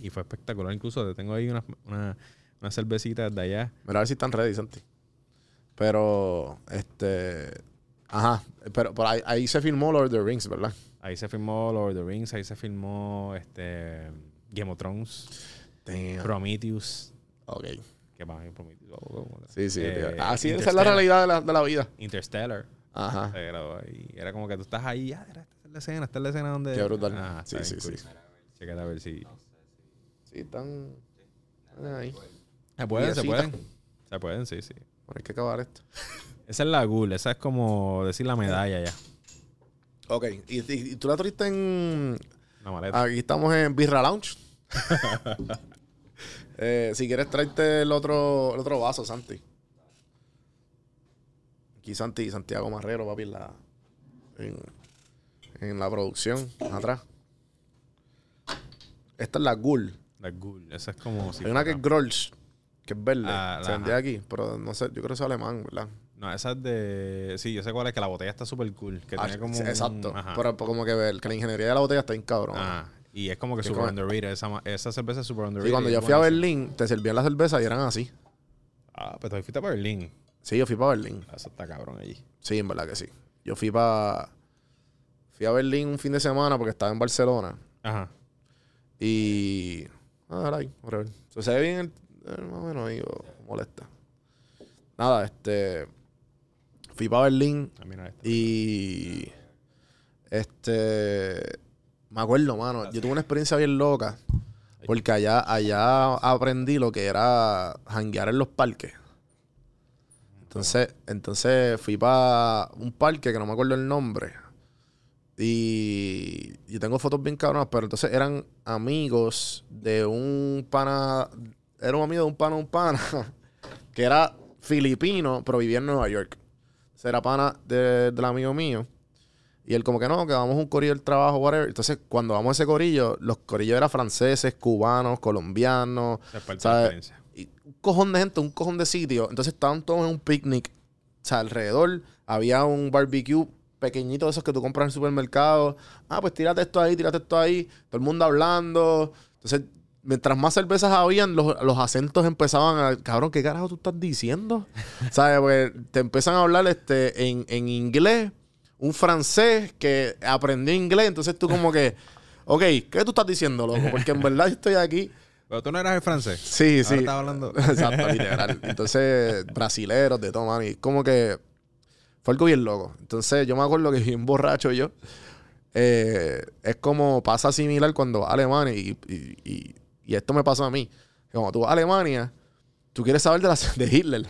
Y fue espectacular. Incluso tengo ahí unas una, unas cervecitas de allá. Mira a ver si están ready, Santi. Pero, este. Ajá. Pero, por ahí, ahí se filmó Lord of the Rings, ¿verdad? Ahí se filmó Lord of the Rings, ahí se filmó este Game of Thrones, Damn. Prometheus, Ok. Que oh, oh. Sí, sí. Eh, Así esa es la realidad de la, de la vida. Interstellar. Ajá. Era como que tú estás ahí, ah, era- esta es la escena, esta es la escena donde. Qué brutal. Ah, Sí, sí, sí. Chécate a ver si. Sí, están. ahí. Se pueden, se pueden. Se pueden, sí, sí. Bueno, hay que acabar esto. Esa es la ghoul, esa es como decir la medalla ya. Ok. ¿Y, y- tú la triste en. Una maleta. Aquí estamos en Birra Lounge. [laughs] Eh, si quieres, tráete el otro, el otro vaso, Santi. Aquí Santi, Santiago Marrero, papi, en la, en, en la producción, atrás. Esta es la Ghoul. La ghoul, esa es como si. Hay una que es Grolsch, que es verde. Ah, Se vendía aquí, pero no sé, yo creo que es alemán, ¿verdad? No, esa es de. Sí, yo sé cuál es, que la botella está súper cool. Que Ah, tiene como. sí, un- exacto. Ajá. Pero como que, ver, que la ingeniería de la botella está bien cabrón. Ah, y es como que Que super como- underrated. Esa, esa cerveza es super underrated. Sí, cuando yo es fui a. Berlín, te servían la cerveza y eran así. Ah, pero tú fuiste para Berlín. Sí, yo fui para Berlín. Eso está cabrón allí. Sí, en verdad que sí. Yo fui para. Fui a Berlín un fin de semana porque estaba en Barcelona. Ajá. Y. Ah, ahí, whatever. So, se ve bien el. eh, más o menos ahí, o molesta. Nada, este. Fui para Berlín Ah, mira esta. y. Este. Me acuerdo, mano. Yo tuve una experiencia bien loca. Porque allá, allá aprendí lo que era janguear en los parques. Entonces, entonces fui para un parque que no me acuerdo el nombre. Y yo tengo fotos bien cabronas, pero entonces eran amigos de un pana. Era un amigo de un pana, un pana, [laughs] que era filipino, pero vivía en Nueva York. Entonces era pana de- del amigo mío. Y él como que no, que vamos a un corillo del trabajo, whatever. Entonces, cuando vamos a ese corillo, los corillos eran franceses, cubanos, colombianos, y un cojón de gente, un cojón de sitio. Entonces estaban todos en un picnic. O sea, alrededor había un barbecue pequeñito de esos que tú compras en el supermercado. Ah, pues tírate esto ahí, tírate esto ahí. Todo el mundo hablando. Entonces, mientras más cervezas habían, los, los acentos empezaban a... Cabrón, ¿qué carajo tú estás diciendo? [laughs] ¿Sabes? Pues te empiezan a hablar este, en, en inglés. Un francés que aprendió inglés. Entonces tú como que... [laughs] Ok, ¿qué tú estás diciendo, loco? Porque en verdad yo estoy aquí... Pero tú no eras el francés. Sí, Ahora sí. estás hablando. [laughs] Exacto, literal. Entonces, brasileros de todo, mano. Y como que fue algo bien loco. Entonces, yo me acuerdo que bien borracho yo. eh, es como pasa similar cuando vas a Alemania y, y- y- y esto me pasó a mí. Como tú vas a Alemania, tú quieres saber de, la, [laughs] de Hitler.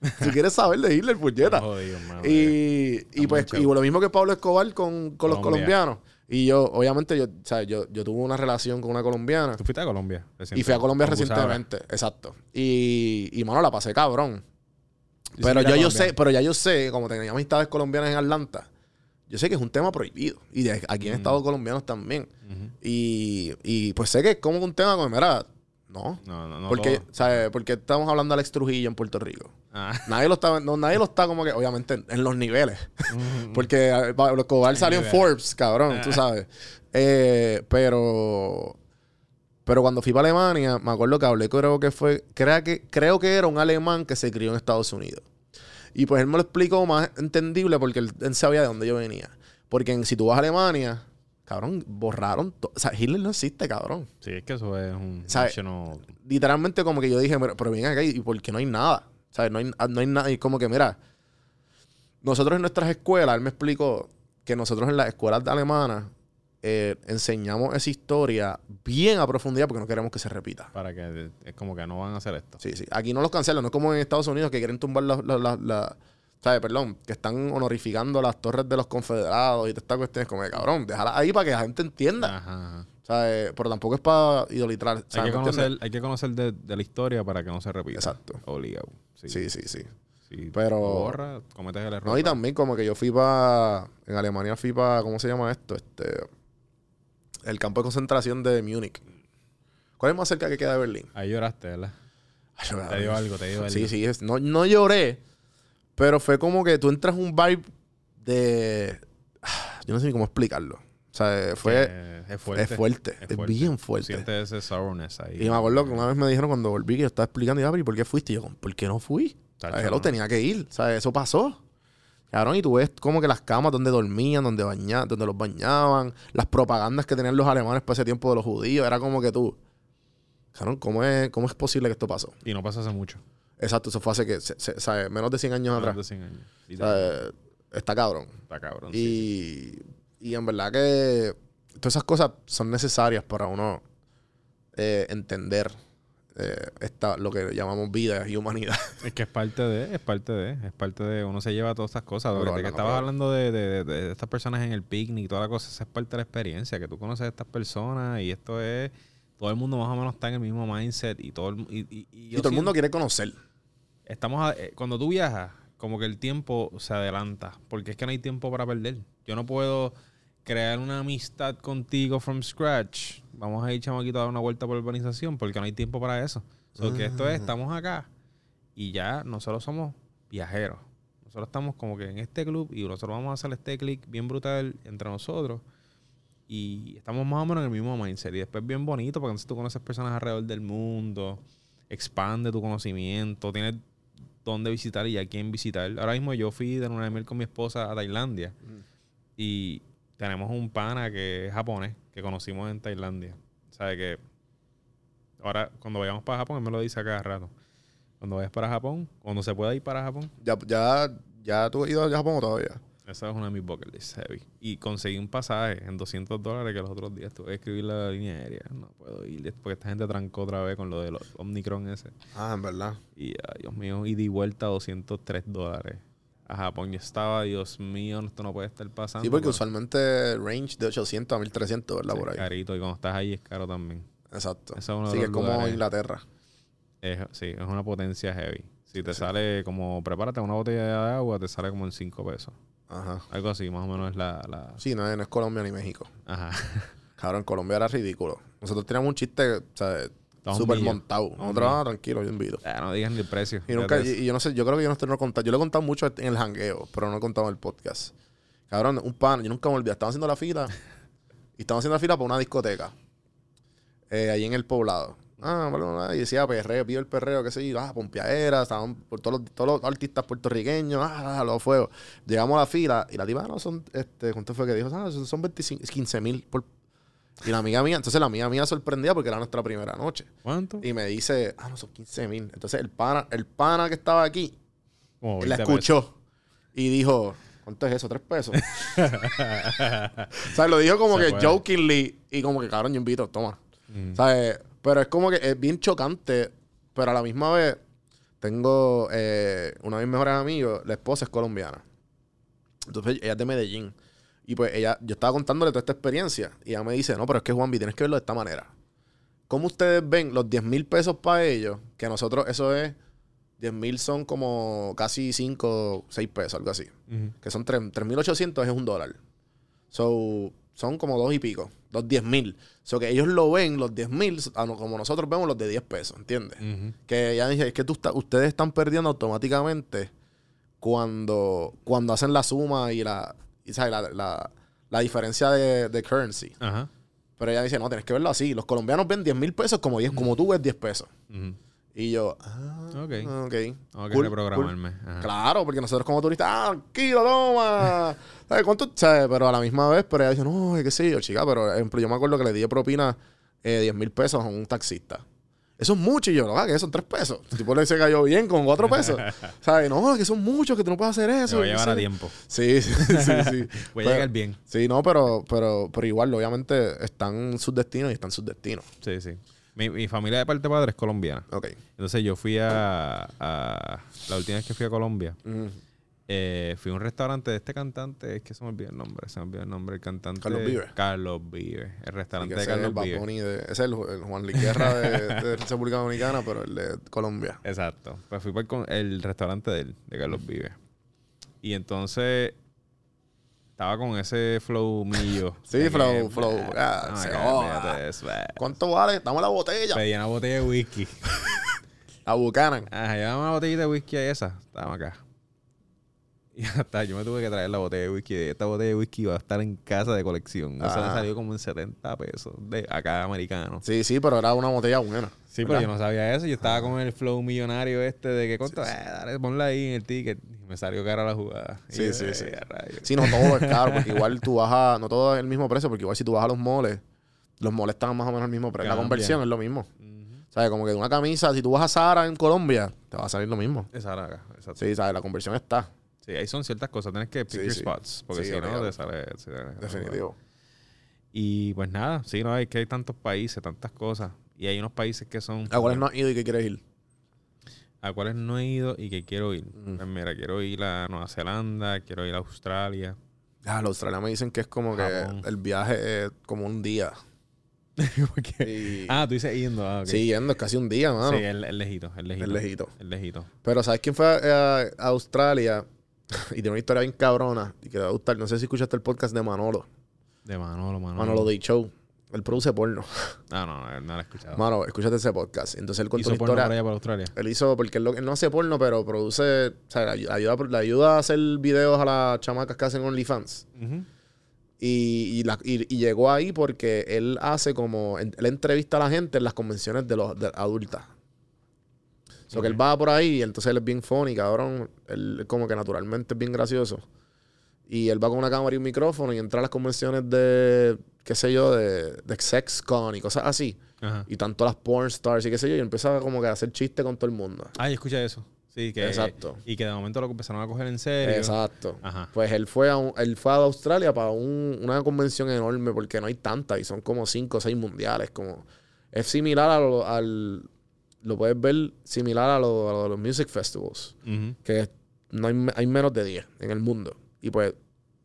Tú quieres saber de Hitler, puñeta. Mano. Y, y pues y lo mismo que Pablo Escobar con, con los Colombia. colombianos. Y yo, obviamente, yo, sea, yo, yo tuve una relación con una colombiana. Tú fuiste a Colombia. Y fui a Colombia recientemente. Exacto. Y, y, mano, la pasé cabrón. Yo Pero ya yo sé, pero ya yo sé, como tenía amistades colombianas en Atlanta, yo sé que es un tema prohibido. Y de aquí en Estados colombianos también. Y, y pues sé que es como un tema como, mira, no. No, no, no. porque. ¿sabes? Porque estamos hablando de Alex Trujillo en Puerto Rico. Ah. [laughs] Nadie lo está, no, nadie lo está como que, obviamente, en, en los niveles. Ujú. [laughs] Porque eh, Pablo Escobar salió en. Forbes, cabrón, tú sabes. Eh, pero. Pero cuando fui para Alemania, me acuerdo que hablé, creo que fue. Creo que, creo que era un alemán que se crió en Estados Unidos. Y pues él me lo explicó más entendible porque él, él sabía de dónde yo venía. Porque en- si tú vas a Alemania, cabrón, borraron. to- O sea, Hitler no existe, cabrón. Sí, es que eso es un ¿Sabe? national- literalmente como que yo dije, pero, pero acá, ¿y por qué no hay nada? ¿Sabes? No hay, no hay nada. Y como que, mira, nosotros en nuestras escuelas, él me explicó que nosotros en las escuelas alemanas eh, enseñamos esa historia bien a profundidad porque no queremos que se repita. Para que es como que no van a hacer esto. Sí, sí. Aquí no los cancelan, no es como en Estados Unidos que quieren tumbar las- las- ¿Sabes? Perdón, que están honorificando las torres de los confederados y todas estas cuestiones. Como de cabrón, déjala ahí para que la gente entienda. Ajá. ¿Sabes? Pero tampoco es para idolatrar. Hay que, ¿Me conocer, hay que conocer de, de la historia para que no se repita. Exacto. Obligado. Sí. Sí, sí, sí. Si Pero- borra, cometes el error. No, y también como que yo fui para... En Alemania fui para... ¿Cómo se llama esto? Este... El campo de concentración de Múnich. ¿Cuál es más cerca que queda de Berlín? Ahí lloraste, ¿verdad? Ay, Te dio algo, te dio algo. Sí, sí. es- no, no lloré, pero fue como que tú entras un vibe de... [sighs] Yo no sé ni cómo explicarlo. O sea, fue... Eh, es fuerte. es fuerte. Es, bien fuerte. Sientes ese sourness ahí. Y me acuerdo que una vez me dijeron cuando volví que yo estaba explicando, y yo, "Ah, ¿y por qué fuiste? Y yo, ¿por qué no fui? Hello, no. tenía que ir. ¿Sabes? Eso pasó. Cabrón, y tú ves como que las camas donde dormían, donde, baña, donde los bañaban, las propagandas que tenían los alemanes para ese tiempo de los judíos, era como que tú. Cabrón, ¿cómo es, cómo es posible que esto pasó? Y no pasa hace mucho. Exacto, eso fue hace que, se-. Menos de 100 años Menos atrás. de 100 años. Y. Está cabrón. Está cabrón. sí, sí. Y, y en verdad que todas esas cosas son necesarias para uno eh, entender eh, esta, lo que llamamos vida y humanidad. [laughs] Es que es parte de, es parte de, es parte de, uno se lleva todas estas cosas. No, pero que no, estabas hablando de, de- de- de estas personas en el picnic y toda la cosa, esa es parte de la experiencia, que tú conoces a estas personas y esto es, todo el mundo más o menos está en el mismo mindset y todo el, y, y- y Y, todo el mundo quiere conocer. Estamos a- eh, cuando tú viajas, como que el tiempo se adelanta, porque es que no hay tiempo para perder. Yo no puedo crear una amistad contigo from scratch. Vamos a ir chamaquito a dar una vuelta por la urbanización, porque no hay tiempo para eso. So, que esto es, estamos acá y ya nosotros somos viajeros. Nosotros estamos como que en este club y nosotros vamos a hacer este click bien brutal entre nosotros. Y estamos más o menos en el mismo mindset. Y después bien bonito, porque entonces tú conoces personas alrededor del mundo, expande tu conocimiento, tienes dónde visitar y a quién visitar. Ahora mismo yo fui de miel con mi esposa a Tailandia y tenemos un pana que es japonés que conocimos en Tailandia. Sabe que ahora cuando vayamos para Japón, él me lo dice a cada rato. Cuando vayas para Japón, cuando se pueda ir para Japón, Ya, ya, ya tú has ido a Japón o todavía. Esa es una de mis bucket lists heavy. Y conseguí un pasaje en 200 dólares que los otros días tuve que escribir la línea aérea. No puedo ir porque esta gente trancó otra vez con lo de los Omnicron ese. Ah, en verdad. Y ay, Dios mío, y di vuelta 203 dólares. A Japón yo estaba, Dios mío, esto no puede estar pasando. Sí, porque pero- usualmente range de 800 a 1300, ¿verdad? Sí, Por ahí. carito. Y cuando estás ahí es caro también. Exacto. Es sí, que es como lugares. Inglaterra. Es, sí, es una potencia heavy. Si te sale como, prepárate una botella de agua, te sale como en 5 pesos. Ajá. Algo así, más o menos es la... la... Sí, no es, no es Colombia ni México. Ajá. [laughs] Cabrón, Colombia era ridículo. Nosotros teníamos un chiste, o sea, Estamos súper montado. Nosotros, ah, tranquilo, yo invito. Ah, no digas ni el precio. Y, nunca, y, y yo no sé, yo creo que yo no, estoy- no contado. Yo lo he contado mucho en el jangueo, pero no he contado en el podcast. Cabrón, un pan, yo nunca me olvidé. Estamos haciendo la fila [laughs] y estamos haciendo la fila para una discoteca. Eh, ahí en el poblado. Ah, bueno, y decía perreo, pido el perreo, qué sé yo, ah, pompeadera, estaban por todos los, todos los artistas puertorriqueños, ah, los fuegos. Llegamos a la fila y la tipa, ah, no, son, este, ¿cuánto fue que dijo? Ah, son- son 25, 15 mil por... Y la amiga mía, entonces la amiga mía sorprendía porque era nuestra primera noche. ¿Cuánto? Y me dice, ah, no, son 15 mil. Entonces el pana, el pana que estaba aquí, él la 20 pesos. escuchó y dijo, ¿cuánto es eso? ¿Tres pesos? [laughs] o sea, lo dijo como Se que puede. jokingly y como que, cabrón, yo invito, toma. Mm. ¿Sabes? Pero es como que es bien chocante, pero a la misma vez tengo eh, una de mis mejores amigos, la esposa es colombiana. Entonces ella es de Medellín. Y pues ella, yo estaba contándole toda esta experiencia. Y ella me dice, no, pero es que Juanvi, tienes que verlo de esta manera. ¿Cómo ustedes ven los 10 mil pesos para ellos? Que nosotros, eso es, 10 mil son como casi 5, 6 pesos, algo así. Ujú. Que son 3.800 es un dólar. So, son como dos y pico. Dos 10 mil. So que ellos lo ven, los 10 mil, como nosotros vemos los de 10 pesos, ¿entiendes? Que ya dije, es que tú está- ustedes están perdiendo automáticamente cuando, cuando hacen la suma y la, y, ¿sabes? la, la- la diferencia de, de currency. Ajá. Pero ella dice, no, tienes que verlo así. Los colombianos ven 10 mil pesos como, 10, como tú ves 10 pesos. Ujú. Y yo, ah, Ok. ok. Tengo que Cool, reprogramarme. Claro, porque nosotros como turistas, ah, kilo, toma. [laughs] ¿Sabes cuánto? ¿Sabes? Pero a la misma vez, pero ella dice, no, qué sé yo, chica, pero ejemplo, yo me acuerdo que le di propina eh, 10 mil pesos a un taxista. Eso es mucho. Y yo, no, ah, que son 3 pesos. El tipo le se cayó bien con 4 pesos. [laughs] ¿Sabes? No, que son muchos, que tú no puedes hacer eso. va a llevar a tiempo. [laughs] Sí, sí, sí, sí. Voy a llegar bien. Sí, no, pero, pero, pero igual, obviamente, están sus destinos y están sus destinos. Sí, sí. Mi, mi familia de parte de padre es colombiana. Ok. Entonces yo fui a, a- La última vez que fui a Colombia, Mm. eh, fui a un restaurante de este cantante, es que se me olvidó el nombre, se me olvidó el nombre del cantante. Carlos Vives. Carlos Vives. El restaurante de ese es el Carlos de- ese es el, el Juan Luis Guerra de, de [laughs] República Dominicana, pero el de Colombia. Exacto. Pues fui por el, el restaurante de él, de Carlos Vives. Y entonces estaba con ese flow mío. [laughs] Sí, que, flow, flow. "Ah, se God, joda. olvídate de eso, bah". ¿Cuánto vale? Dame la botella. Pedí una botella de whisky. [laughs] A Buchanan. Ajá, llevamos una botellita de whisky a esa. Estamos acá. [laughs] Y hasta yo me tuve que traer la botella de whisky. Esta botella de whisky va a estar en casa de colección. Eso me Ah. salió como en 70 pesos de acá americano. Sí, sí, pero era una botella buena. Sí, pero yo no sabía eso. Yo estaba con el flow millonario este de que cuánto, eh, dale, ponla ahí en el ticket. Me salió cara la jugada. Sí, sí, eh, sí. Sí, no todo es caro, porque [laughs] igual tú vas a. No todo es el mismo precio, porque igual si tú vas a los moles, los moles están más o menos el mismo precio. La conversión es lo mismo. ¿Sabes? Como que una camisa, si tú vas a Zara en Colombia, te va a salir lo mismo. Era acá, exacto. Sí, ¿sabes? La conversión está. Sí, ahí son ciertas cosas. Tienes que pick Sí, your sí. spots. Porque Sí, si no, te sale. sí, Definitivo. Y pues nada, sí, no, hay que hay tantos países, tantas cosas. Y hay unos países que son. ¿A cuáles no has ido y qué quieres ir? A cuáles no he ido y que quiero ir. Ujú. Pues mira, quiero ir a Nueva Zelanda, quiero ir a Australia. Ah, los australianos me dicen que es como que el viaje es como un día. [laughs] Y- Ah, tú dices yendo. Ah, ok. Sí, yendo, es casi un día, mano. Sí, el, el lejito, el lejito. El lejito. El lejito. Pero ¿sabes quién fue a, a Australia? [laughs] y tiene una historia bien cabrona. Y que te va a gustar. No sé si escuchaste el podcast de Manolo. De Manolo, Manolo. Manolo Day Show. Él produce porno. Ah, no, no, no lo he escuchado. Mano, escúchate ese podcast. Entonces él cuenta ¿Hizo porno historia. por allá por Australia? Él hizo, porque él, no hace porno, pero produce, o sea, le ayuda, le ayuda a hacer videos a las chamacas que hacen OnlyFans. Ujú. Y, y, la- y- y llegó ahí porque él hace como, él entrevista a la gente en las convenciones de los de adultas. O sea, que él va por ahí y entonces él es bien funny, cabrón. Él como que naturalmente es bien gracioso. Y él va con una cámara y un micrófono y entra a las convenciones de, qué sé yo, de, de SexCon y cosas así. Ajá. Y tanto las porn stars y qué sé yo. Y empieza como que a hacer chistes con todo el mundo. Ay, escucha eso. Sí, que. Exacto. Y que de momento lo empezaron a coger en serio. Exacto. Ajá. Pues él fue a, un- él fue a Australia para un- una convención enorme porque no hay tantas y son como cinco o seis mundiales. Como, es similar a lo, al... Lo puedes ver similar a, lo- a los music festivals. Ujú. Que no hay, hay menos de 10 en el mundo. Y pues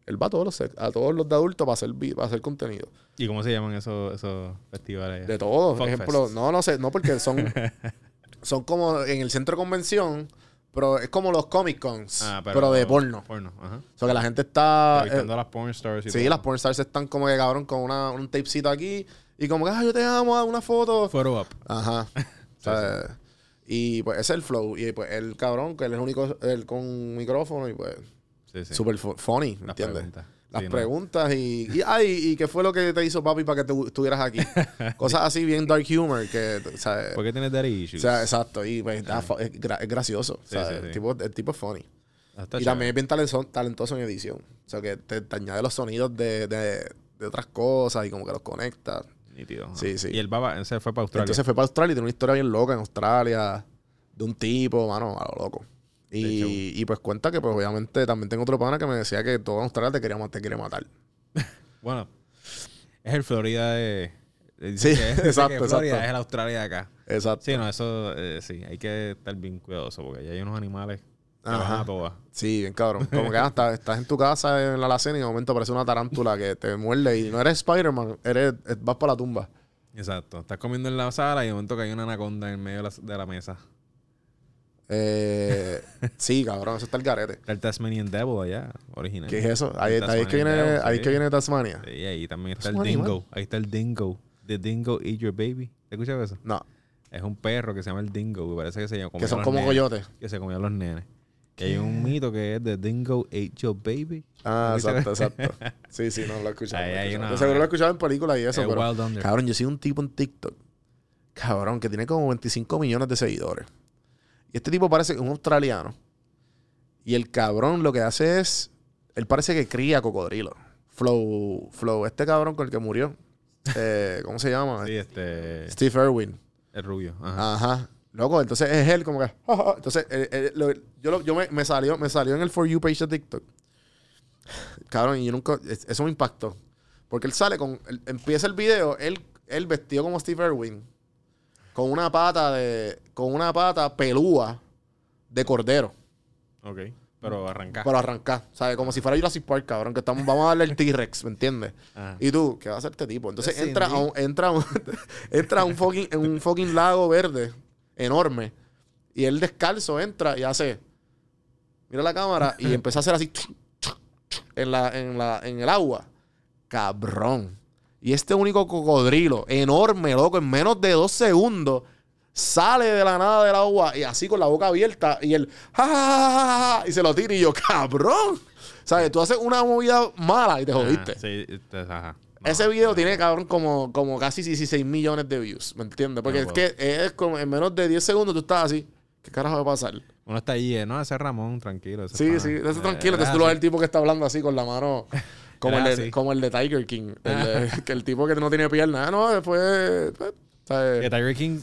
él va a todos los, a todos los de adultos para hacer, para hacer contenido. ¿Y cómo se llaman esos, esos festivales? De todo. Por ejemplo, no, no sé, no porque son, [laughs] son como en el centro de convención, pero es como los Comic Cons, Ah, pero, de porno. Porno, ajá. O sea que la gente está... Eh, a las porn stars y Sí, todo. las pornstars están como que cabrón con una, un tapecito aquí y como que, ah, yo te amo, haz una foto. Photo up. Ajá. [laughs] O sea, Y pues ese es el flow. Y pues el cabrón, que él es el único, él con un micrófono y pues Sí, sí. súper fu- funny, ¿me entiendes? preguntas. Las Sí, no. preguntas y, y, ay, y qué fue lo que te hizo papi para que tú estuvieras aquí. [laughs] Cosas así bien dark humor que, o ¿Por qué tienes daddy o issues? sea, exacto. Y pues es, gra- es gracioso. O el, tipo, el tipo es funny. Ah, y chévere. también es bien talentoso, talentoso en edición. O sea, que te, te añade los sonidos de, de, de otras cosas y como que los conecta. Nítido. Sí, sí. Y el baba, ese fue para Australia. Entonces fue para Australia y tiene una historia bien loca en Australia de un tipo, mano, a lo loco. Y, y pues cuenta que, pues obviamente, también tengo otro pana que me decía que todo en Australia te, quería, te quiere matar. [laughs] Bueno, es el Florida de. de- Sí, [laughs] que exacto, Florida exacto. es el Australia de acá. Exacto. Sí, no, eso eh, sí, hay que estar bien cuidadoso porque allá hay unos animales van Ajá. a todas. Sí, bien cabrón. [laughs] Como que ah, estás, estás en tu casa en la alacena y de momento aparece una tarántula que te muerde y no eres Spider-Man, eres, vas para la tumba. Exacto. Estás comiendo en la sala y de momento que hay una anaconda en medio de la, de la mesa. Eh, [laughs] sí, cabrón, eso está el garete. Está el Tasmanian Devil allá, original. ¿Qué es eso? Ahí, ahí es que viene, Devil, ahí es sí. que viene Tasmania. Sí, ahí también está Es el animal. dingo. Ahí está el dingo. The dingo eat your baby. ¿Te escuchas eso? No, Es un perro que se llama el dingo. Que parece que se llama que son como coyotes. Que se comía a los nenes. Que hay un mito que es The dingo ate your baby. Ah, ¿Te escuchas exacto, exacto. [laughs] Sí, sí, no lo he escuchado. Ahí no hay una- seguro lo he escuchado en películas y eso, Es pero... Cabrón, yo soy un tipo en TikTok. Cabrón, que tiene como 25 millones de seguidores. Y este tipo parece un australiano. Y el cabrón lo que hace es. Él parece que cría cocodrilo. Flow. Flow. Este cabrón con el que murió. [laughs] Eh, ¿Cómo se llama? Sí, este. Steve Irwin. El rubio. Ajá. Ajá. Loco, entonces es él como que. [laughs] Entonces, eh, eh, lo- yo, lo- yo me, me salió, me salió en el For You page de TikTok. Cabrón, y yo nunca. es- Eso me impactó. Porque él sale con. él- empieza el video, él, él vestido como Steve Irwin. Con una pata de. Con una pata pelúa de cordero. Ok. Pero arranca. Para arrancar. ¿Sabes? Como si fuera Jurassic Park, cabrón. Que estamos, vamos a darle el T-Rex, ¿me entiendes? Ajá. Y tú, ¿qué va a hacer este tipo? Entonces entra a un, entra a un, [laughs] entra a un fucking, en un fucking lago verde enorme. Y él descalzo entra y hace. Mira la cámara y [laughs] empieza a hacer así en, la, en, la, en el agua. Cabrón. Y este único cocodrilo, enorme, loco, en menos de dos segundos, sale de la nada del agua y así con la boca abierta y él, "Ja, ja, ja, ja, ja", y se lo tira y yo, cabrón. ¿Sabes? Tú haces una movida mala y te jodiste. Ajá, sí, ajá. No, Ese video tiene, cabrón, como, como casi 16 millones de views, ¿me entiendes? Porque No, es que es como en menos de 10 segundos tú estás así. ¿Qué carajo va a pasar? Uno está allí, eh, no, ese es Ramón, tranquilo. ese Sí, pana. sí, eso Eh, tranquilo. Entonces tú lo ves sí. el tipo que está hablando así con la mano. [laughs] Como, el de, como el de Tiger King. El, de- que el tipo que no tiene pierna. Ah, no, después. pues. Que Tiger King,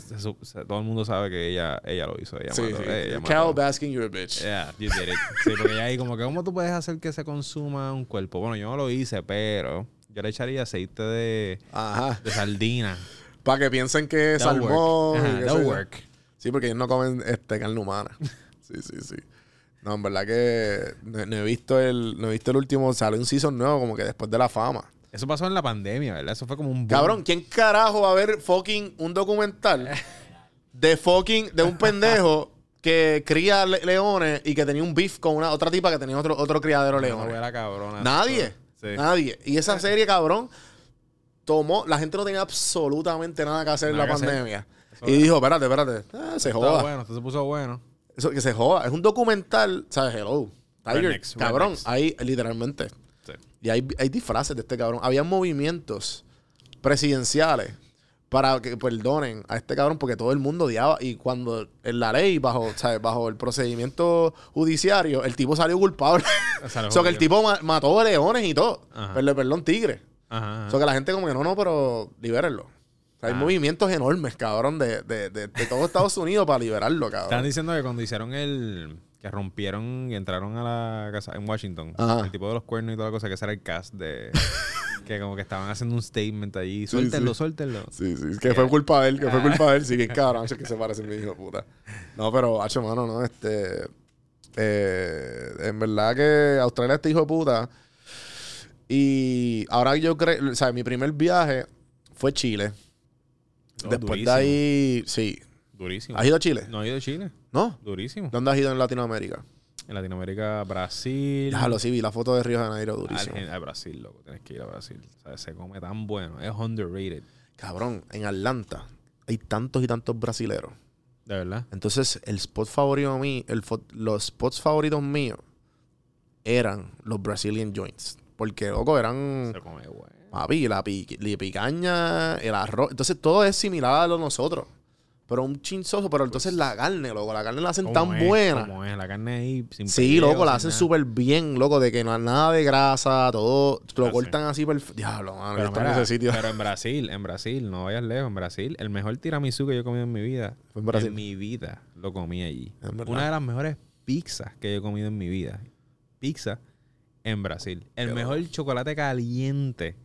todo el mundo sabe que ella, ella lo hizo. Ella Sí, mató, sí. ella mató. Carol Baskin, you're a bitch. Yeah, you did it. Sí, porque ahí como que, ¿cómo tú puedes hacer que se consuma un cuerpo? Bueno, yo no lo hice, pero yo le echaría aceite de, Ajá. de sardina. Para que piensen que es salmón. work. Ajá, work. Sí, porque ellos no comen este, carne humana. [laughs] Sí, sí, sí. No, en verdad que no, no he visto el, no he visto el último, sale un season nuevo como que después de la fama. Eso pasó en la pandemia, ¿verdad? Eso fue como un boom. Cabrón, ¿quién carajo va a ver fucking un documental de fucking, de un pendejo que cría le- leones y que tenía un beef con una otra tipa que tenía otro, otro criadero No, cabrona. Nadie. Sí. Nadie. Y esa [laughs] serie, cabrón, tomó, la gente no tenía absolutamente nada que hacer en la pandemia. Y dijo, espérate, espérate. Ah, se joda. bueno, esto se puso bueno. Eso que se joda. Es un documental, ¿sabes? Hello. Tiger, cabrón, ahí literalmente. Sí. Y hay, hay disfraces de este cabrón. Había movimientos presidenciales para que perdonen a este cabrón porque todo el mundo odiaba. Y cuando en la ley, bajo, ¿sabes? bajo el procedimiento judiciario, el tipo salió culpable. [laughs] O sea, que el tipo ma- mató leones y todo. Ajá. Perdón, perdón, tigre. Ajá. O sea, que la gente como que no, no, pero libérenlo. Sea, hay Ah. movimientos enormes, cabrón, de, de, de, de todo Estados Unidos para liberarlo, cabrón. diciendo que cuando hicieron el... Que rompieron y entraron a la casa en Washington. Ajá. El tipo de los cuernos y toda la cosa, que ese era el cast de... [laughs] que como que estaban haciendo un statement allí. Suéltenlo, sí. suéltenlo. Sí, sí, que fue culpa de él, que fue culpa de él. Sí, que cabrón, es que se parece a mi hijo de puta. No, pero, hacho, mano, no, este. eh, en verdad que Australia este hijo de puta. Y ahora yo creo, o sea, mi primer viaje fue Chile. No, Después durísimo. de ahí, sí. Durísimo. ¿Has ido a Chile? No he ido a Chile. ¿No? Durísimo. ¿Dónde has ido en Latinoamérica? En Latinoamérica, Brasil. Déjalo, sí, vi la foto de Río de Janeiro, durísimo. A Brasil, loco. Tienes que ir a Brasil. O sea, se come tan bueno. Es underrated. Cabrón, en Atlanta hay tantos y tantos brasileros. De verdad. Entonces, el spot favorito mío, el los spots favoritos míos eran los Brazilian joints. Porque, loco, eran, Se come bueno. Papi, la, pi- la picaña, el arroz. Entonces, todo es similar a lo de nosotros. Pero un chinzoso, pero entonces la carne, loco, la carne la hacen ¿Cómo tan es? buena. ¿Cómo es? La carne ahí sin Sí, loco, la hacen súper bien, loco, de que no hay nada de grasa, todo, lo cortan así perfecto. Diablo, mano, Pero, en ese sitio. pero en Brasil, en Brasil, no vayas lejos, en Brasil, el mejor tiramisú que yo he comido en mi vida, Fue en Brasil. en mi vida, lo comí allí. Una de las mejores pizzas que yo he comido en mi vida. Pizza en Brasil. El Qué mejor chocolate caliente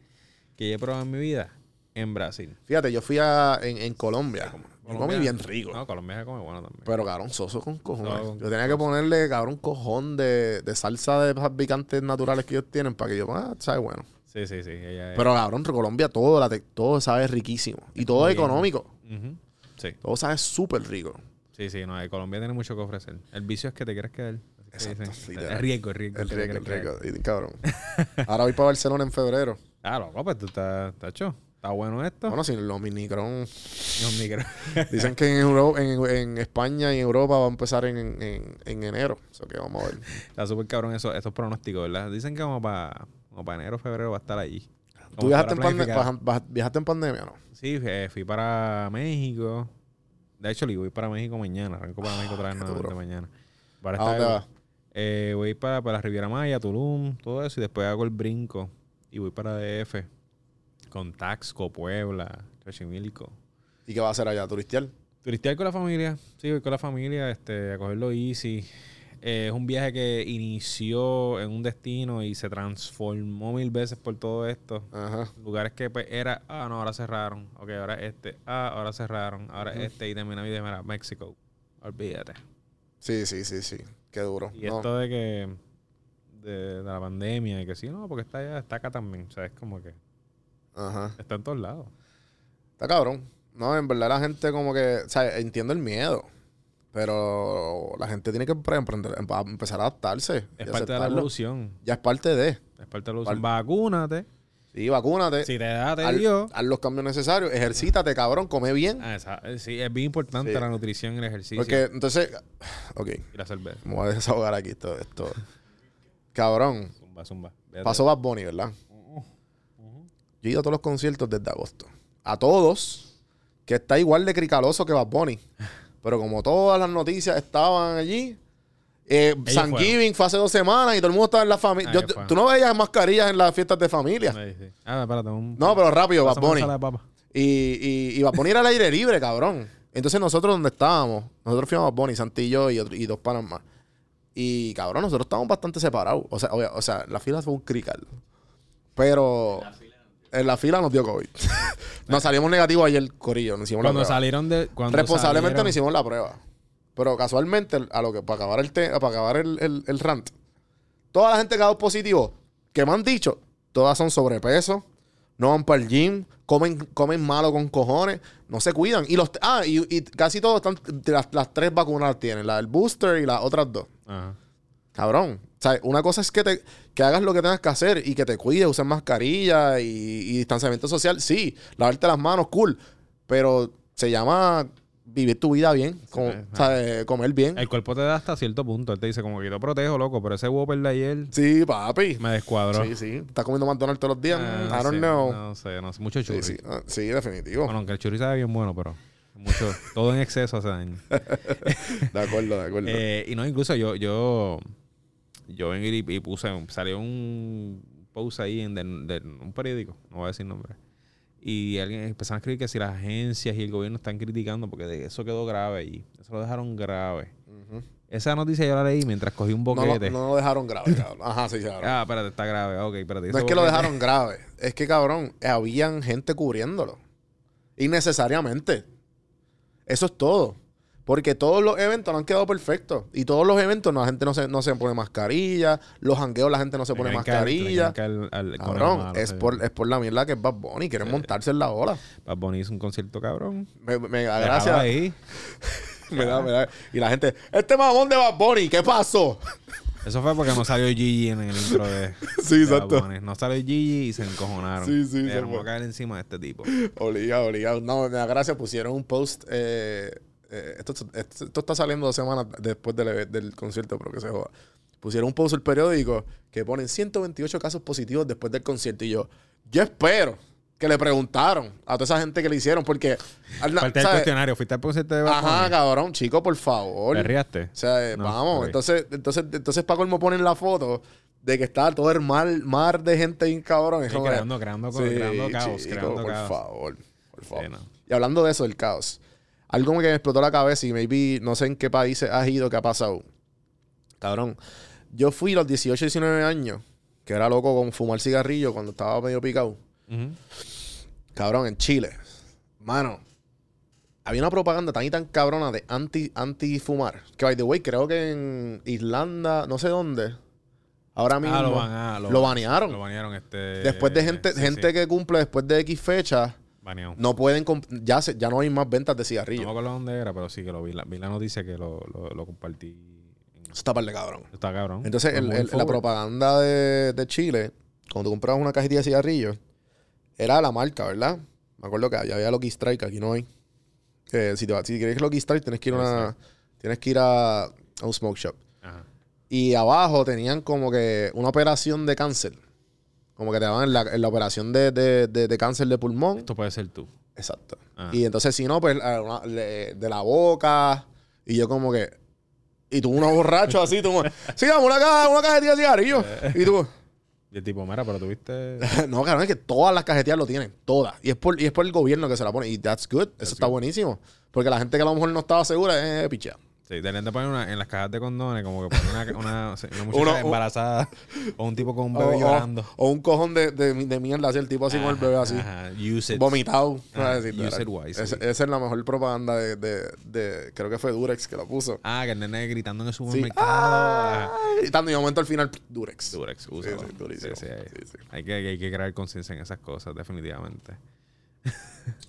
que yo he probado en mi vida, en Brasil. Fíjate, yo fui a, en, en Colombia. Yo comí bien rico. No, Colombia se come bueno también. Pero cabrón, soso con cojones. Con yo tenía que ponerle, cabrón, cojón de, de salsa de esas picantes naturales que ellos tienen para que yo, ah, sabe bueno. sí, sí, sí. Ella Pero cabrón, Colombia todo, la todo sabe riquísimo. Y todo es económico. Sí, Todo sabe súper rico. sí, sí. No, Colombia tiene mucho que ofrecer. El vicio es que te quieres quedar. Así que Exacto, dicen. literal. Es riesgo, es riesgo. El rico, el. Y, cabrón. Ahora voy para Barcelona en febrero. Ah, loco, pues tú estás, tacho. Está bueno esto. Bueno, si los minicron Los micro. [laughs] dicen que en, Euro- en, en España y en Europa va a empezar en, en, en enero. Eso que vamos a ver. Está súper cabrón eso, estos pronósticos, ¿verdad? Dicen que como para para enero, febrero va a estar allí. ¿Tú viajaste en, para pande- planificar. baja- baja- viajaste en pandemia no? Sí, eh, fui para México. De hecho, le voy para México mañana. Arranco para México otra vez nuevamente mañana. Para ¿A dónde estar- vas? Eh, voy para, para la Riviera Maya, Tulum, todo eso. Y después hago el brinco. Y voy para DF. Con Taxco, Puebla, Xochimilco. ¿Y qué vas a hacer allá? ¿Turistial? Turistear con la familia. Sí, voy con la familia este, a cogerlo easy. Eh, es un viaje que inició en un destino y se transformó mil veces por todo esto. Ajá. Lugares que pues era, ah, no, ahora cerraron. Ok, ahora este, ah, ahora cerraron. Ahora este y termina de mira, México. Olvídate. Sí, sí, sí, sí. Qué duro. Y No. esto de que, de, de la pandemia y que sí, no, porque está allá, está acá también. O sea, es como que Ajá. está en todos lados. Está cabrón. No, en verdad la gente como que, o sea, entiendo el miedo. Pero la gente tiene que em- empezar a adaptarse. Es parte de la evolución. Ya es parte de. Es parte de la evolución. Vacúnate. Sí, vacúnate. Si te da, te haz, dio. haz los cambios necesarios. Ejercítate, cabrón. Come bien. Ah, esa- eh, sí, es bien importante Sí. la nutrición y el ejercicio. Porque entonces... [sighs] Ok. Y la cerveza. Me voy a desahogar aquí todo esto. Cabrón. Zumba, zumba. Vete. Pasó Bad Bunny, ¿verdad? Yo he ido a todos los conciertos desde agosto. A todos, que está igual de cricaloso que Bad Bunny. [laughs] Pero como todas las noticias estaban allí, eh, San. Giving fue hace dos semanas y todo el mundo estaba en la familia. Fue. Tú no veías mascarillas en las fiestas de familia. Sí, sí. Ah, espérate. Un, No, pero rápido, Bad Bunny. Y, y, y Bad Bunny era al aire libre, cabrón. Entonces nosotros donde estábamos, nosotros fuimos a Bad Bunny, Santi y y dos panas más. Y cabrón, nosotros estábamos bastante separados. O sea, obvia- o sea, la fila fue un crical. Pero en la fila nos dio COVID. [laughs] nos salimos negativos ayer, Corillo. Nos hicimos la Cuando prueba. salieron de. Cuando Responsablemente salieron- nos hicimos la prueba. Pero casualmente, a lo que para acabar el te- para acabar el, el, el rant, toda la gente que ha dado positivo, que me han dicho, todas son sobrepeso, no van para el gym, comen, comen malo con cojones, no se cuidan. Y los ah, y, y casi todos están, las, las tres vacunas tienen, la del booster y las otras dos. Ajá. Cabrón. O sea, una cosa es que te que hagas lo que tengas que hacer y que te cuides, uses mascarilla y, y distanciamiento social. Sí, lavarte las manos, cool. Pero se llama vivir tu vida bien, como- ajá. o sea, eh, comer bien. El cuerpo te da hasta cierto punto. Él te dice, como que yo protejo, loco, pero ese Whopper de ayer Sí, papi. me descuadró. Sí, sí. Estás comiendo McDonald's todos los días. Ah, I don't sí, know. No sé, no sé. Mucho Sí, churri. sí. Ah, sí, definitivo. Bueno, aunque el churri sabe bien bueno, pero mucho, todo en exceso hace daño. [laughs] De acuerdo, de acuerdo. Eh, y no, incluso yo, yo, yo vengo y, y puse, salió un post ahí en un periódico, no voy a decir nombre. Y alguien empezaron a escribir que si las agencias y el gobierno están criticando porque de eso quedó grave y eso lo dejaron grave. Esa noticia yo la leí mientras cogí un no, boquete. no lo dejaron grave, cabrón. Ajá, sí, cabrón. Ah, espérate, está grave. Ok, espérate. No es que lo dejaron grave. Es que, cabrón, habían gente cubriéndolo. Innecesariamente. Eso es todo. Porque todos los eventos no han quedado perfectos. Y todos los eventos no, la gente no se, no se pone mascarilla. Los jangueos la gente no se pone mascarilla. al- al- Cabrón, malo, es, sí. por, es por la mierda que es Bad Bunny. Quieren montarse en la ola. Bad Bunny hizo un concierto cabrón. Me, me da Déjalo gracia. ahí. [laughs] Me da- me da- Y la gente, este mamón de Bad Bunny, ¿qué pasó? Eso fue porque no salió Gigi en el intro de. [laughs] Sí, de exacto. No salió Gigi y se encojonaron. Sí, sí, Pero se vamos a caer encima de este tipo. Obligado, obligado. No, me da gracia. Pusieron un post. eh, eh, esto, esto- esto está saliendo dos semanas después del, del concierto, pero que se joda. Pusieron un post en el periódico que ponen 128 casos positivos después del concierto. Y yo, yo espero que le preguntaron a toda esa gente que le hicieron, porque. al- Falta el cuestionario. ¿Fuiste al concierto de Bad Ajá, cabrón, chico, por favor. ¿Te riaste? O sea, No, vamos. ok. Entonces, entonces, entonces para colmo ponen la foto de que está todo el mar, mar de gente bien cabrón. Sí, creando, creando, creando caos. chico, creando por caos. favor. Por favor. Sí, no. Y hablando de eso, del caos. Algo que me explotó la cabeza y maybe no sé en qué países has ido, qué ha pasado. Cabrón. Yo fui a los 18, 19 años, que era loco con fumar cigarrillo cuando estaba medio picado. Cabrón, en Chile. Mano. había una propaganda tan y tan cabrona de anti, anti fumar. Que by the way, creo que en Irlanda, no sé dónde, ahora mismo Ah, lo, van a- lo banearon. Lo banearon este. después de gente, sí, gente sí, que cumple después de X fecha, baneado. no pueden ya se- ya no hay más ventas de No cigarrillos. me acuerdo dónde era, pero sí que lo vi. La, vi la noticia que lo, lo, compartí. Eso está par de cabrón. Está cabrón. Entonces, el- el- la propaganda de, de Chile, cuando tú comprabas una cajetilla de cigarrillos, era la marca, ¿verdad? Me acuerdo que había, había Lucky Strike, aquí no hay. Que si, te va- si quieres Lucky Strike, tienes que ir, a una, tienes que ir a, a un smoke shop. Ajá. Y abajo tenían como que una operación de cáncer. Como que te daban en la, en la operación de, de- de- de cáncer de pulmón. Esto puede ser tú. Exacto. Ah. Y entonces, si no, pues una- le- de la boca. Y yo como que... Y tú uno [laughs] borracho así, tú. Sí, vamos, una, caja, una cajetilla de cigarrillos. Y tú... Y el tipo, mira, pero tuviste. [laughs] No, cabrón, es que todas las cajetillas lo tienen. Todas. Y es por, y es por el gobierno que se la pone. Y that's good. Eso está buenísimo. Porque la gente que a lo mejor no estaba segura, eh, pichea. Sí, deberían de poner una, en las cajas de condones, como que poner una, una, una muchacha Uno- embarazada o un tipo con un bebé o- llorando. o un cojón de, de, de mierda así, el tipo así con el bebé así. Ajá, use it. Vomitado. Ajá. Sí, use it wisely. Esa esa es la mejor propaganda de, de, de- Creo que fue Durex que lo puso. Ah, que el nene gritando en el Sí. supermercado. Ah, Ajá. y de momento al final, Durex. Durex, sí. Sí, sí, hay, Sí, sí. Hay que, hay que crear conciencia en esas cosas, definitivamente.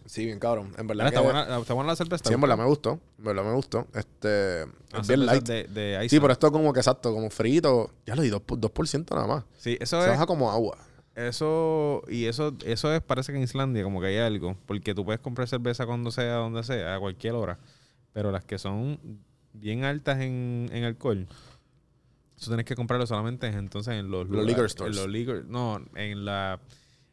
Sí, bien cabrón. En verdad. Mira, está, que- buena, está buena la cerveza. Sí, en verdad me gustó. En verdad me gustó. Este. Es bien light. De, de Sí, pero esto como que exacto, como frito. Ya lo di 2%, 2% nada más. Sí, eso Se es. baja como agua. Eso, y eso, eso es, parece que en Islandia como que hay algo, porque tú puedes comprar cerveza cuando sea, donde sea, a cualquier hora, pero las que son bien altas en, en alcohol, eso tienes que comprarlo solamente en- entonces en los, Los lugares- liquor stores. En los liquor, no, en la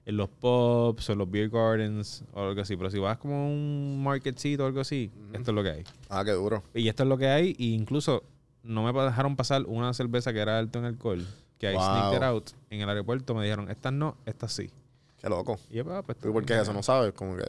en los pubs o los beer gardens o algo así, pero si vas como a un marketcito o algo así, esto es lo que hay. Ah, qué duro. Y esto es lo que hay, y incluso no me dejaron pasar una cerveza que era alto en alcohol, que hay Wow. sneaked out en el aeropuerto, me dijeron, estas no, estas sí. Qué loco. Y yo, ah, pues, ¿Pero por qué eso? No sabes. Como que.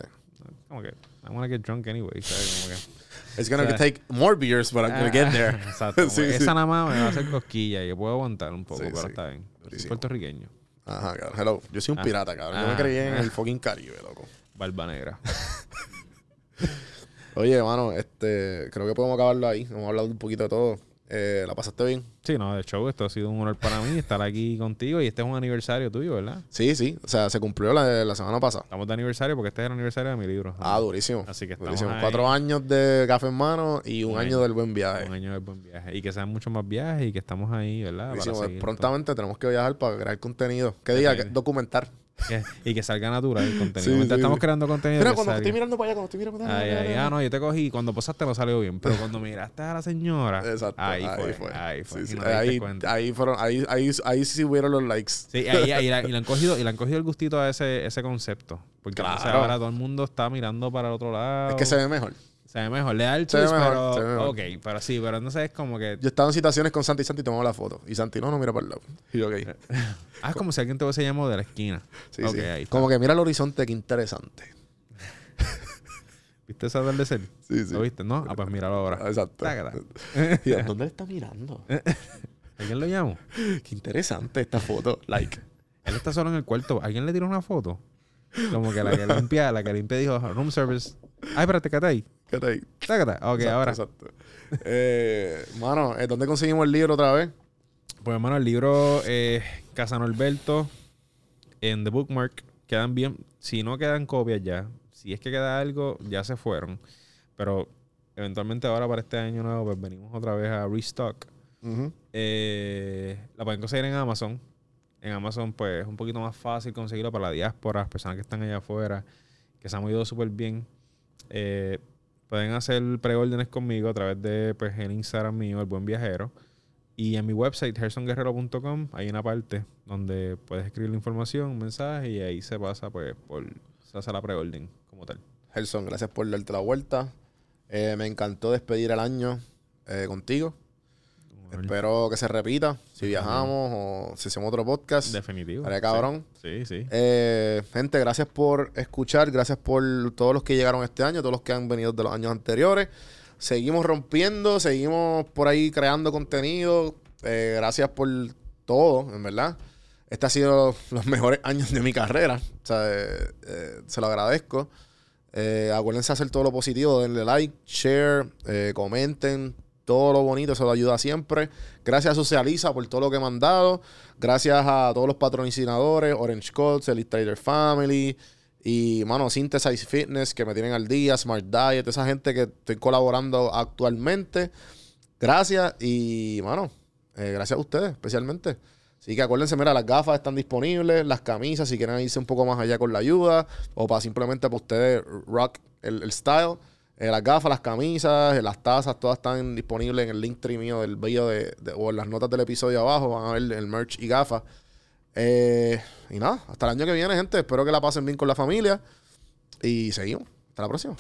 Como que, I wanna get drunk anyway, ¿sabes? Como que... [laughs] It's gonna O sea, take more beers, but I'm gonna get there. [laughs] Exacto. [laughs] Sí, que sí. Esa nada más me va a hacer cosquilla y yo puedo aguantar un poco, Sí, pero está bien. Soy puertorriqueño. Ajá, cabrón. Hello. Yo soy un Ah. pirata, cabrón. Yo me Ah. creí en el [laughs] fucking Caribe, loco. Barba negra. [laughs] Oye, hermano, este, creo que podemos acabarlo ahí. Hemos hablado un poquito de todo. Eh, ¿La pasaste bien? Sí, no, de show, esto ha sido un honor para mí estar aquí [laughs] contigo y este es un aniversario tuyo, ¿verdad? Sí, sí. O sea, se cumplió la, la semana pasada. Estamos de aniversario porque este es el aniversario de mi libro. Ah, durísimo. Así que estamos durísimo. ahí. Cuatro años de café en mano y un, Un año, año. del buen viaje. Un año de buen viaje. Y que sean muchos más viajes y que estamos ahí, ¿verdad? Para Durísimo. seguir Prontamente tenemos que viajar para crear contenido. ¿Qué día? Definitivamente. Documentar. Que- y que salga natural el [laughs] contenido. Sí, Mientras sí, estamos sí. creando contenido. Mira, cuando salga. estoy mirando para allá, cuando estoy mirando para allá. Ay, ay, ah, no, yo te cogí. Cuando posaste no salió bien. Pero cuando miraste a la señora. Exacto. Ahí, fue, Ahí fue. Sí, sí. y no Ahí, ahí fueron, ahí, ahí, ahí sí hubieron los likes. Sí, ahí, ahí la- y, le [laughs] han cogido, y le han cogido el gustito a ese, ese concepto. Porque Claro. ahora todo el mundo está mirando para el otro lado. Es que se ve mejor. Se ve mejor. Le da el twist, mejor, pero... mejor. Ok, pero sí, pero entonces es como que... Yo estaba en situaciones con Santi y Santi tomaba la foto. Y Santi, no, no, mira para el lado. Y yo, ok. [laughs] Ah, es como si alguien te hubiese llamado de la esquina. Sí, sí. ahí está. Como que mira el horizonte, qué interesante. [laughs] ¿Viste ese atardecer? Sí, sí. ¿Lo viste? ¿No? Ah, pues míralo ahora. Exacto. [laughs] Y yo, ¿Dónde le está mirando? ¿Alguien lo llamó? Qué interesante esta foto. Like. Él está solo en el cuarto. ¿Alguien le tiró una foto? Como que la que limpia, la que limpia dijo room service. Ay, espérate, quédate ahí. Tácata. Ok, Exacto, ahora. Exacto. Eh, mano, ¿eh, ¿dónde conseguimos el libro otra vez? Pues hermano, el libro eh, Casa Norberto en The Bookmark quedan bien. Si no quedan copias ya, si es que queda algo, ya se fueron. Pero eventualmente ahora para este año nuevo, pues venimos otra vez a restock. Eh, la pueden conseguir en Amazon. En Amazon, pues es un poquito más fácil conseguirlo para la diáspora, las personas que están allá afuera, que se han movido súper bien. Eh, pueden hacer preórdenes conmigo a través de pues, el Instagram mío, El Buen Viajero. Y en mi website, gersonguerrero.com, hay una parte donde puedes escribir la información, un mensaje, y ahí se pasa, pues, por. Se hace la preorden como tal. Gerson, gracias por darte la vuelta. Eh, me encantó despedir el año eh, contigo. Espero que se repita. Si viajamos o si hacemos otro podcast. Definitivo. Estaría cabrón. Sí, sí. sí. Eh, gente, gracias por escuchar. Gracias por todos los que llegaron este año, todos los que han venido de los años anteriores. Seguimos rompiendo, seguimos por ahí creando contenido. Eh, gracias por todo, en verdad. Este ha sido los mejores años de mi carrera. O sea, eh, se lo agradezco. Acuérdense de hacer todo lo positivo. Denle like, share, comenten. Todo lo bonito, eso lo ayuda siempre. Gracias a Socializa por todo lo que me han dado. Gracias a todos los patrocinadores, Orange Codes, Elite Trader Family y, mano, Synthesize Fitness que me tienen al día, Smart Diet, esa gente que estoy colaborando actualmente. Gracias y, mano, eh, gracias a ustedes especialmente. Así que acuérdense, mira, las gafas están disponibles, las camisas, si quieren irse un poco más allá con la ayuda, o para simplemente para ustedes rock el, el style. Eh, las gafas, las camisas, eh, las tazas, todas están disponibles en el link mío del video de, de- o en las notas del episodio abajo. Van a ver el merch y gafas. Eh, y nada, hasta el año que viene, gente. Espero que la pasen bien con la familia. Y seguimos. Hasta la próxima.